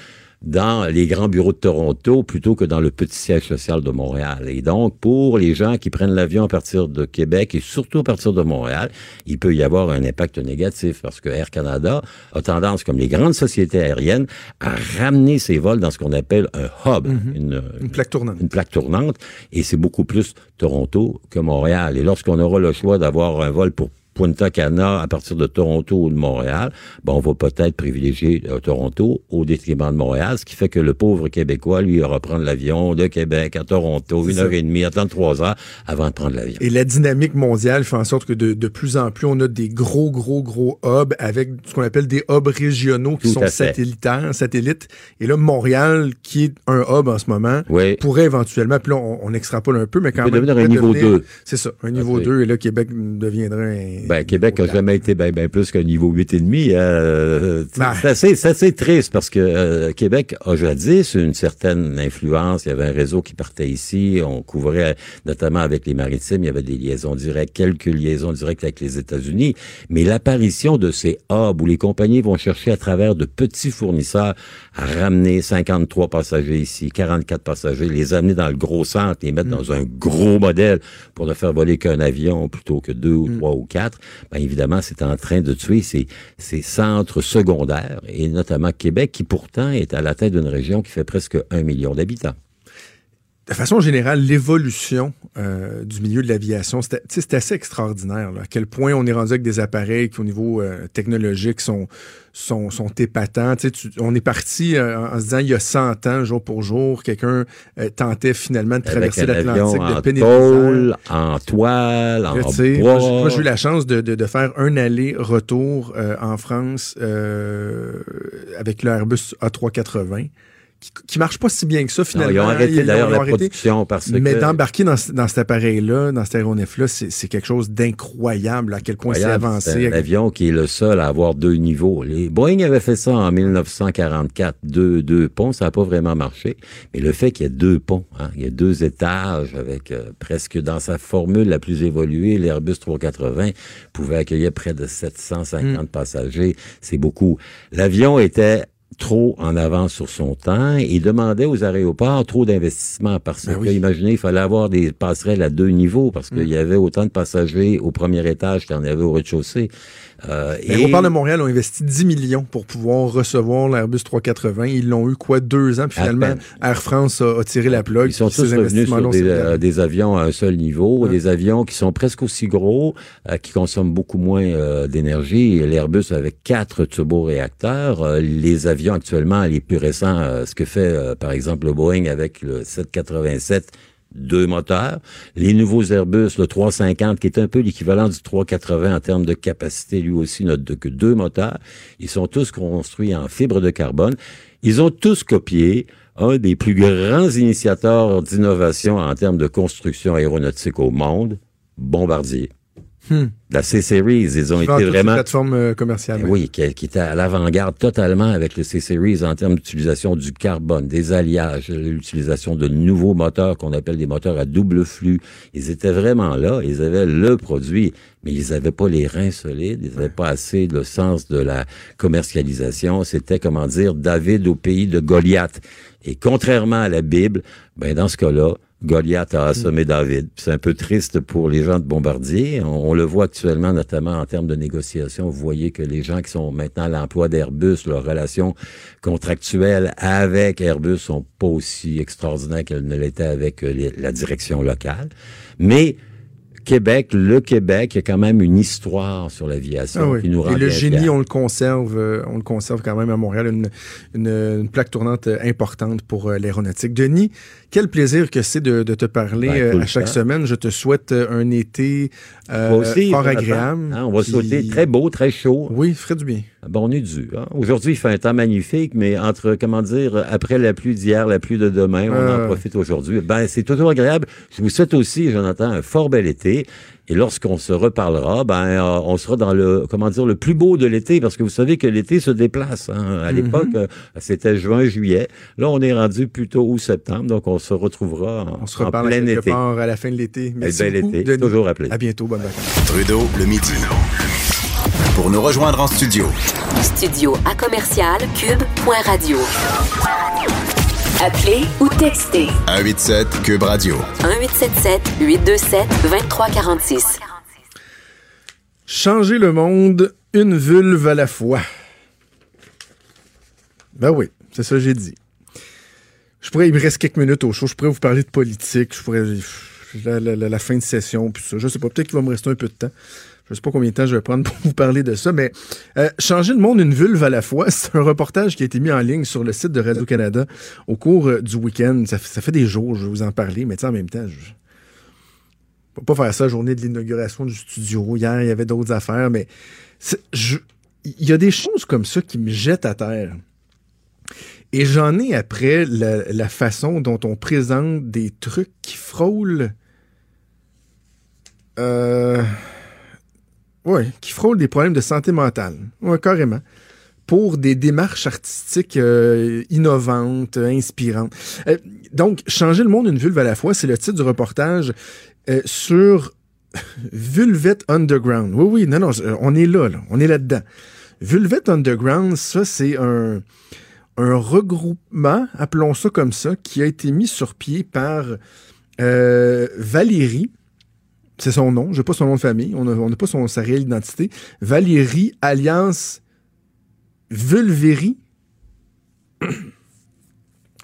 dans les grands bureaux de Toronto plutôt que dans le petit siège social de Montréal. Et donc, pour les gens qui prennent l'avion à partir de Québec et surtout à partir de Montréal, il peut y avoir un impact négatif parce que Air Canada a tendance, comme les grandes sociétés aériennes, à ramener ses vols dans ce qu'on appelle un hub, une, Une plaque tournante. une plaque tournante, et c'est beaucoup plus Toronto que Montréal. Et lorsqu'on aura le choix d'avoir un vol pour Punta Cana à partir de Toronto ou de Montréal, ben on va peut-être privilégier euh, Toronto au détriment de Montréal, ce qui fait que le pauvre Québécois, lui, va prendre l'avion de Québec à Toronto, une ça. heure et demie, attendre trois heures avant de prendre l'avion. Et la dynamique mondiale fait en sorte que de, de plus en plus, on a des gros, gros, gros hubs avec ce qu'on appelle des hubs régionaux qui Tout sont satellitaires, satellites. Et là, Montréal, qui est un hub en ce moment, Oui. pourrait éventuellement, puis là, on, on extrapole un peu, mais quand même... devenir un niveau devenir- 2. C'est ça, un niveau oui. 2. Et là, Québec deviendrait un... Ben, Québec a niveau jamais été bien ben plus qu'un niveau 8,5. Euh, Ben. c'est assez, triste parce que euh, Québec a jadis une certaine influence. Il y avait un réseau qui partait ici. On couvrait, notamment avec les maritimes, il y avait des liaisons directes, quelques liaisons directes avec les États-Unis. Mais l'apparition de ces hubs où les compagnies vont chercher à travers de petits fournisseurs à ramener 53 passagers ici, 44 passagers, les amener dans le gros centre, les mettre dans un gros modèle pour ne faire voler qu'un avion plutôt que deux ou trois ou quatre, ben évidemment, c'est en train de tuer ces, ces centres secondaires, et notamment Québec, qui pourtant est à la tête d'une région qui fait presque un million d'habitants. de façon générale, l'évolution euh, du milieu de l'aviation, c'est assez extraordinaire. Là, à quel point on est rendu avec des appareils qui, au niveau euh, technologique, sont, sont, sont épatants. Tu on est parti euh, en se disant, il y a 100 ans, jour pour jour, quelqu'un tentait finalement de traverser l'Atlantique de tôle, en toile, en bois. moi, j'ai- moi, j'ai eu la chance de, de, de faire un aller-retour en France avec l'Airbus A380, qui, marche pas si bien que ça, Non, finalement. ils ont arrêté d'ailleurs la arrêté. production parce Mais que... d'embarquer dans, dans cet appareil-là, dans cet aéronef-là, c'est c'est quelque chose d'incroyable à quel point c'est avancé. C'est un avion qui est le seul à avoir deux niveaux. Les Boeing avait fait ça en 1944, deux, deux ponts, ça n'a pas vraiment marché. Mais le fait qu'il y ait deux ponts, hein, il y a deux étages avec euh, presque dans sa formule la plus évoluée, l'Airbus 380 pouvait accueillir près de 750 Hmm. passagers. C'est beaucoup. L'avion était trop en avance sur son temps et demandait aux aéroports trop d'investissements parce Ben que, oui. imaginez, il fallait avoir des passerelles à deux niveaux parce qu'il y avait autant de passagers au premier étage qu'il y en avait au rez-de-chaussée. Euh, L'aéroport de Montréal ont investi 10 millions pour pouvoir recevoir l'Airbus 380. Ils l'ont eu, quoi, deux ans? Puis finalement. Air France a, a tiré la plug. Ils sont tous revenus sur des, euh, avions à un seul niveau, Ouais. des avions qui sont presque aussi gros, euh, qui consomment beaucoup moins euh, d'énergie. L'Airbus avec quatre turboréacteurs. Euh, les avions actuellement, les plus récents, ce que fait par exemple le Boeing avec le 787, deux moteurs. Les nouveaux Airbus, le 350, qui est un peu l'équivalent du 380 en termes de capacité, lui aussi n'a que deux moteurs. Ils sont tous construits en fibre de carbone. Ils ont tous copié un des plus grands initiateurs d'innovation en termes de construction aéronautique au monde, Bombardier. Hmm. La C-Series, ils ont été vraiment... plateformes euh, commerciales. Eh Oui, qui, qui était à l'avant-garde totalement avec le C-Series en termes d'utilisation du carbone, des alliages, l'utilisation de nouveaux moteurs qu'on appelle des moteurs à double flux. Ils étaient vraiment là, ils avaient le produit, mais ils n'avaient pas les reins solides, ils n'avaient pas assez le sens de la commercialisation. C'était, comment dire, David au pays de Goliath. Et contrairement à la Bible, ben dans ce cas-là, Goliath a assommé David. C'est un peu triste pour les gens de Bombardier. On, on le voit actuellement, notamment en termes de négociation. Vous voyez que les gens qui sont maintenant à l'emploi d'Airbus, leurs relations contractuelles avec Airbus sont pas aussi extraordinaires qu'elles ne l'étaient avec euh, les- la direction locale. Mais Québec, le Québec, il y a quand même une histoire sur l'aviation Ah oui. qui nous rend Et le génie, fiers. on le conserve, euh, on le conserve quand même à Montréal, une, une, une plaque tournante euh, importante pour euh, l'aéronautique. Denis, quel plaisir que c'est de, de te parler Ben, euh, à chaque temps. semaine. Je te souhaite un été aussi, fort agréable. Hein, on va Puis- souhaiter très beau, très chaud. Oui, ferait du bien. Bon, on est dû. Hein? Aujourd'hui, il fait un temps magnifique, mais entre, comment dire, après la pluie d'hier, la pluie de demain, on Euh. en profite aujourd'hui. Ben, c'est toujours agréable. Je vous souhaite aussi, Jonathan, un fort bel été. Et lorsqu'on se reparlera, ben, euh, on sera dans le, comment dire, le plus beau de l'été, parce que vous savez que l'été se déplace. Hein? À l'époque, Mm-hmm. euh, c'était juin, juillet. Là, on est rendu plutôt août, septembre, donc on se retrouvera en, On se en plein été. part à la fin de l'été. Merci bel beaucoup, été. Denis. Toujours appelé. À bientôt. Bonne vacances. Trudeau, le midi. Pour nous rejoindre en studio, Studio à commercial cube.radio. Appelez ou textez 187 Cube Radio. 1877 827 2346. Changer le monde, une vulve à la fois. Ben oui, c'est ça que j'ai dit. Je pourrais, il me reste quelques minutes au show, je pourrais vous parler de politique, je pourrais, la, la- fin de session, puis ça, je sais pas, peut-être qu'il va me rester un peu de temps. Je sais pas combien de temps je vais prendre pour vous parler de ça, mais euh, changer le monde une vulve à la fois, c'est un reportage qui a été mis en ligne sur le site de Radio-Canada au cours euh, du week-end. Ça, fait- des jours, je vais vous en parler, mais en même temps, je, peut pas faire ça journée de l'inauguration du studio. Hier, il y avait d'autres affaires, mais il y a des choses comme ça qui me jettent à terre. Et j'en ai après la, la façon dont on présente des trucs qui frôlent. Euh, ouais, qui frôlent des problèmes de santé mentale. Ouais, carrément. Pour des démarches artistiques euh, innovantes, euh, inspirantes. Euh, donc, Changer le monde une vulve à la fois, c'est le titre du reportage sur Vulvet Underground. Oui, oui, non, non, on est là, là on est là-dedans. Vulvet Underground, ça, c'est un, regroupement, appelons ça comme ça, qui a été mis sur pied par Valérie. C'est son nom, je n'ai pas son nom de famille, on n'a pas son, sa réelle identité. Valérie, alias Vulvéry.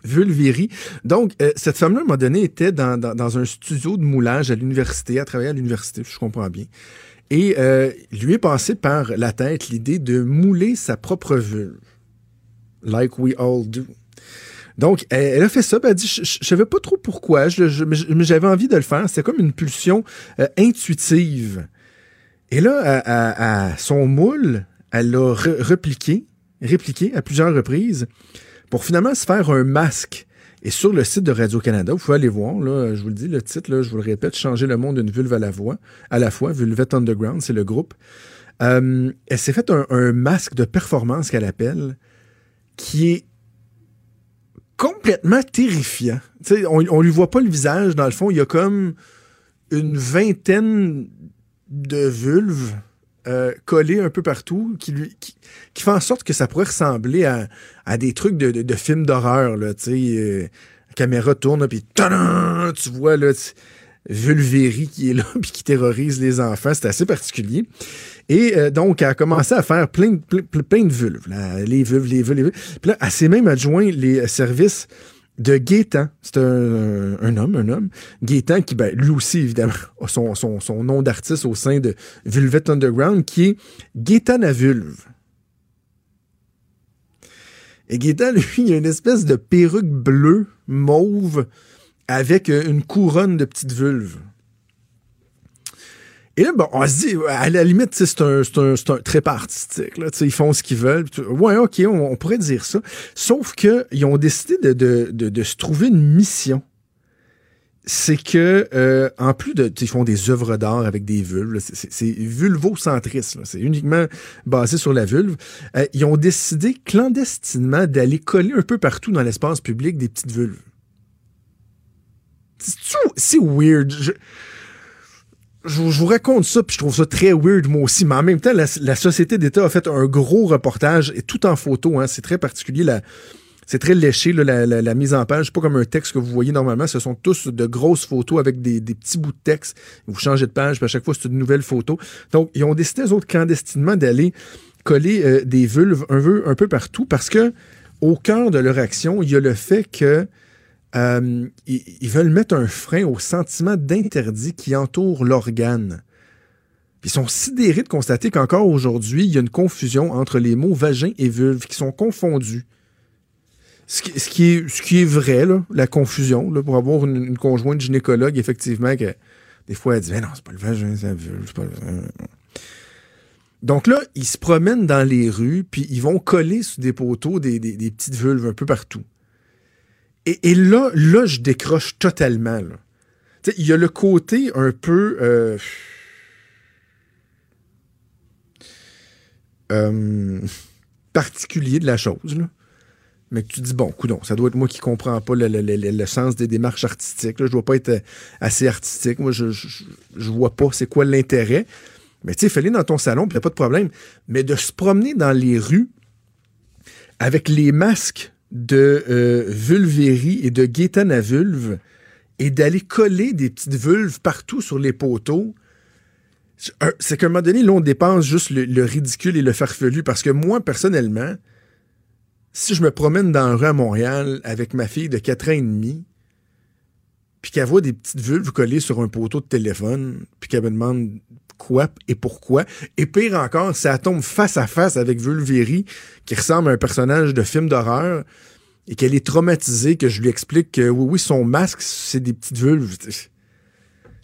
Vulvéry. Donc, euh, cette femme-là, à un moment donné, était dans un studio de moulage à l'université, à travailler à l'université, je comprends bien. Et euh, lui est passé par la tête l'idée de mouler sa propre vulve. Like we all do. Donc, elle, a fait ça, elle a dit, je, je savais pas trop pourquoi, mais j'avais envie de le faire. C'était comme une pulsion euh, intuitive. Et là, à, son moule, elle l'a re- repliqué, répliqué à plusieurs reprises pour finalement se faire un masque. Et sur le site de Radio-Canada, vous pouvez aller voir, là, je vous le dis, le titre, je vous le répète, Changer le monde d'une vulve à la voix, à la fois, Vulvet Underground, c'est le groupe. Euh, elle s'est fait un masque de performance qu'elle appelle, qui est complètement terrifiant. On, on lui voit pas le visage, dans le fond, il y a comme une vingtaine de vulves euh, collés un peu partout, qui, lui, qui, fait en sorte que ça pourrait ressembler à, des trucs de, de, films d'horreur. Là, sais, la caméra tourne, puis tu vois Vulvéry qui est là, puis qui terrorise les enfants. C'est assez particulier. Et donc, elle a commencé à faire plein, plein, plein de vulves. les vulves, les vulves, les vulves. Puis là, elle s'est même adjoint les services de Gaétan. C'est un, homme, un homme. Gaétan qui, ben, lui aussi, évidemment, a son, son, nom d'artiste au sein de Velvet Underground, qui est Gaétan à vulve. Et Gaétan, lui, il a une espèce de perruque bleue, mauve, avec une couronne de petites vulves. Et là, bon, on se dit, à la limite, c'est un, un, un artistique. Là, ils font ce qu'ils veulent. Ouais, OK, on, pourrait dire ça. Sauf qu'ils ont décidé de, de, de, de, se trouver une mission. C'est que, euh, en plus de. Ils font des œuvres d'art avec des vulves. C'est vulvocentriste. C'est uniquement basé sur la vulve. Euh, ils ont décidé clandestinement d'aller coller un peu partout dans l'espace public des petites vulves. C'est weird? Je, vous raconte ça, puis je trouve ça très weird, moi aussi. Mais en même temps, la, Société d'État a fait un gros reportage, et tout en photo. Hein, c'est très particulier. c'est très léché, la, mise en page. pas comme un texte que vous voyez normalement. Ce sont tous de grosses photos avec des, petits bouts de texte. Vous changez de page, puis à chaque fois, c'est une nouvelle photo. Donc, ils ont décidé, eux autres, clandestinement, d'aller coller euh, des vulves un peu, un peu partout parce que, au cœur de leur action, il y a le fait que euh, ils, veulent mettre un frein au sentiment d'interdit qui entoure l'organe. Ils sont sidérés de constater qu'encore aujourd'hui, il y a une confusion entre les mots vagin et vulve qui sont confondus. Ce qui, est, vrai, la confusion, pour avoir une, conjointe gynécologue, effectivement, que des fois, elle dit Mais non, c'est pas le vagin, c'est la vulve. Pas Donc là, ils se promènent dans les rues, puis ils vont coller sous des poteaux des petites vulves un peu partout. Et, là, là, je décroche totalement. Il y a le côté un peu. Euh, euh, particulier de la chose. Mais que tu dis, bon, coudon, ça doit être moi qui comprends pas le, sens des démarches artistiques. Là. Je dois pas être assez artistique. Moi, je, je, vois pas c'est quoi l'intérêt. Mais tu sais, fais-le dans ton salon, puis pas de problème. Mais de se promener dans les rues avec les masques de euh, et de Gaétan à vulve et d'aller coller des petites vulves partout sur les poteaux, c'est qu'à un moment donné, là, on dépense juste le, ridicule et le farfelu. Parce que moi, personnellement, si je me promène dans la rue à Montréal avec ma fille de 4 ans et demi, puis qu'elle voit des petites vulves collées sur un poteau de téléphone, puis qu'elle me demande quoi et pourquoi. Et pire encore, ça tombe face à face avec Vulvéry, qui ressemble à un personnage de film d'horreur, et qu'elle est traumatisée, que je lui explique que oui, oui, son masque, c'est des petites vulves.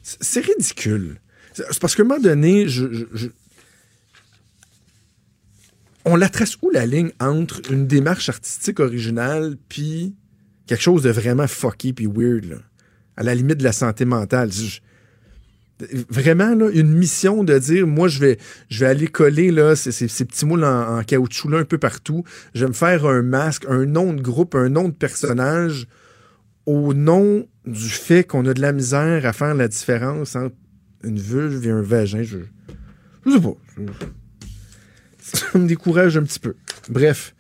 C'est ridicule. C'est parce qu'à un moment donné, je, on la trace où la ligne entre une démarche artistique originale puis quelque chose de vraiment fucky puis weird, à la limite de la santé mentale vraiment là, une mission de dire moi je vais je vais aller coller là ces, ces, petits moules en, caoutchouc là un peu partout. Je vais me faire un masque un nom de groupe un nom de personnage au nom du fait qu'on a de la misère à faire la différence entre une vulve et un vagin. Je, je sais pas. Ça me décourage un petit peu. Bref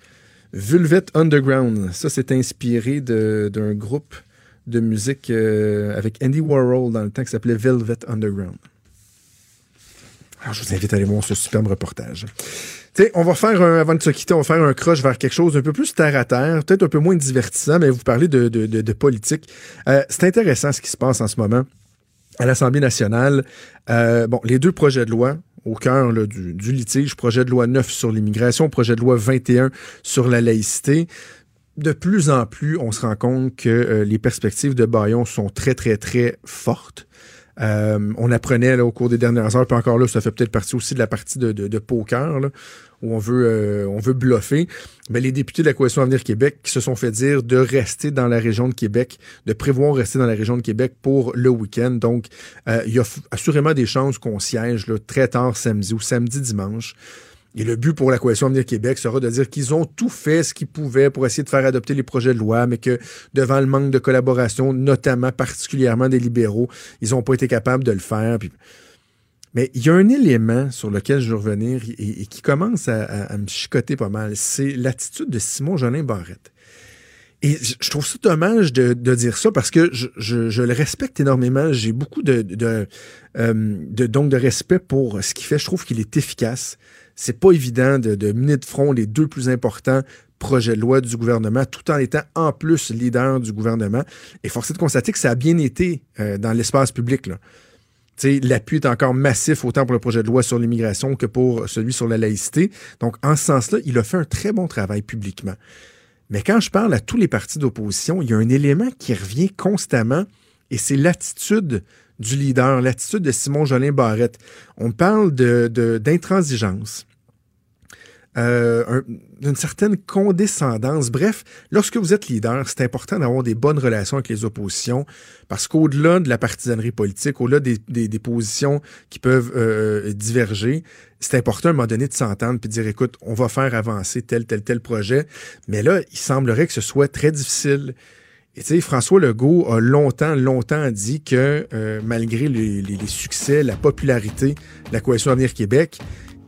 Vulvet Underground ça c'est inspiré d'un groupe de musique euh, avec Andy Warhol dans le temps qui s'appelait Velvet Underground. Alors, je vous invite à aller voir ce superbe reportage. sais, on va faire, un, avant de se quitter, on va faire un crush vers quelque chose d'un peu plus terre à terre, peut-être un peu moins divertissant, mais vous parlez de, de, de, politique. Euh, c'est intéressant ce qui se passe en ce moment à l'Assemblée nationale. Euh, bon, les deux projets de loi au cœur du, litige, projet de loi 9 sur l'immigration, projet de loi 21 sur la laïcité de plus en plus, on se rend compte que euh, les perspectives de Bayon sont très, très, très fortes. Euh, on apprenait au cours des dernières heures, puis encore là, ça fait peut-être partie aussi de la partie de, poker, où on veut, euh, on veut bluffer. Mais les députés de la Coalition Avenir Québec se sont fait dire de rester dans la région de Québec, de prévoir rester dans la région de Québec pour le week-end. Donc, il y a assurément des chances qu'on siège très tard samedi ou samedi dimanche. Et le but pour la Coalition Avenir Québec sera de dire qu'ils ont tout fait ce qu'ils pouvaient pour essayer de faire adopter les projets de loi, mais que devant le manque de collaboration, notamment particulièrement des libéraux, ils n'ont pas été capables de le faire. Mais il y a un élément sur lequel je veux revenir et, qui commence à, me chicoter pas mal. C'est l'attitude de Simon Jolin Barrette. Et je trouve ça dommage de, dire ça parce que je, le respecte énormément. J'ai beaucoup euh, de, donc de respect pour ce qu'il fait. Je trouve qu'il est efficace. C'est pas évident de, mener de front les deux plus importants projets de loi du gouvernement, tout en étant en plus leader du gouvernement. Et force est de constater que ça a bien été euh, dans l'espace public. L'appui est encore massif autant pour le projet de loi sur l'immigration que pour celui sur la laïcité. Donc, en ce sens-là, il a fait un très bon travail publiquement. Mais quand je parle à tous les partis d'opposition, il y a un élément qui revient constamment et c'est l'attitude du leader, l'attitude de Simon Jolin Barrette. On parle d'intransigeance. De, euh, d'une certaine condescendance. Bref, lorsque vous êtes leader, c'est important d'avoir des bonnes relations avec les oppositions parce qu'au-delà de la partisanerie politique, au-delà des, des, positions qui peuvent euh, diverger, c'est important à un moment donné de s'entendre puis de dire écoute, on va faire avancer tel, tel, tel projet. Mais là, il semblerait que ce soit très difficile. Et tu sais, François Legault a longtemps, longtemps dit que euh, malgré les, les, succès, la popularité de la Coalition Avenir Québec,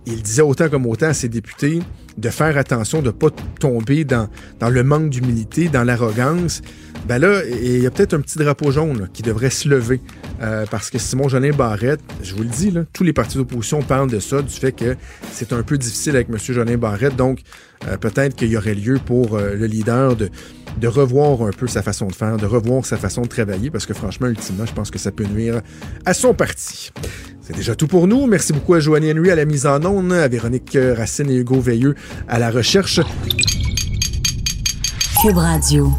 il disait autant comme autant à ses députés de faire attention, de pas tomber dans, dans le manque d'humilité, dans l'arrogance. Ben là, il y a peut-être un petit drapeau jaune qui devrait se lever. Euh, parce que Simon Jolin Barrette, je vous le dis, là, tous les partis d'opposition parlent de ça, du fait que c'est un peu difficile avec M. Jolin Barrette. Donc, euh, peut-être qu'il y aurait lieu pour le leader de, de revoir un peu sa façon de faire, de revoir sa façon de travailler, parce que franchement, ultimement, je pense que ça peut nuire à son parti. C'est déjà tout pour nous. Merci beaucoup à Joanny Henry à la mise en onde, à Véronique Racine et Hugo Veilleux à la recherche. Cube Radio.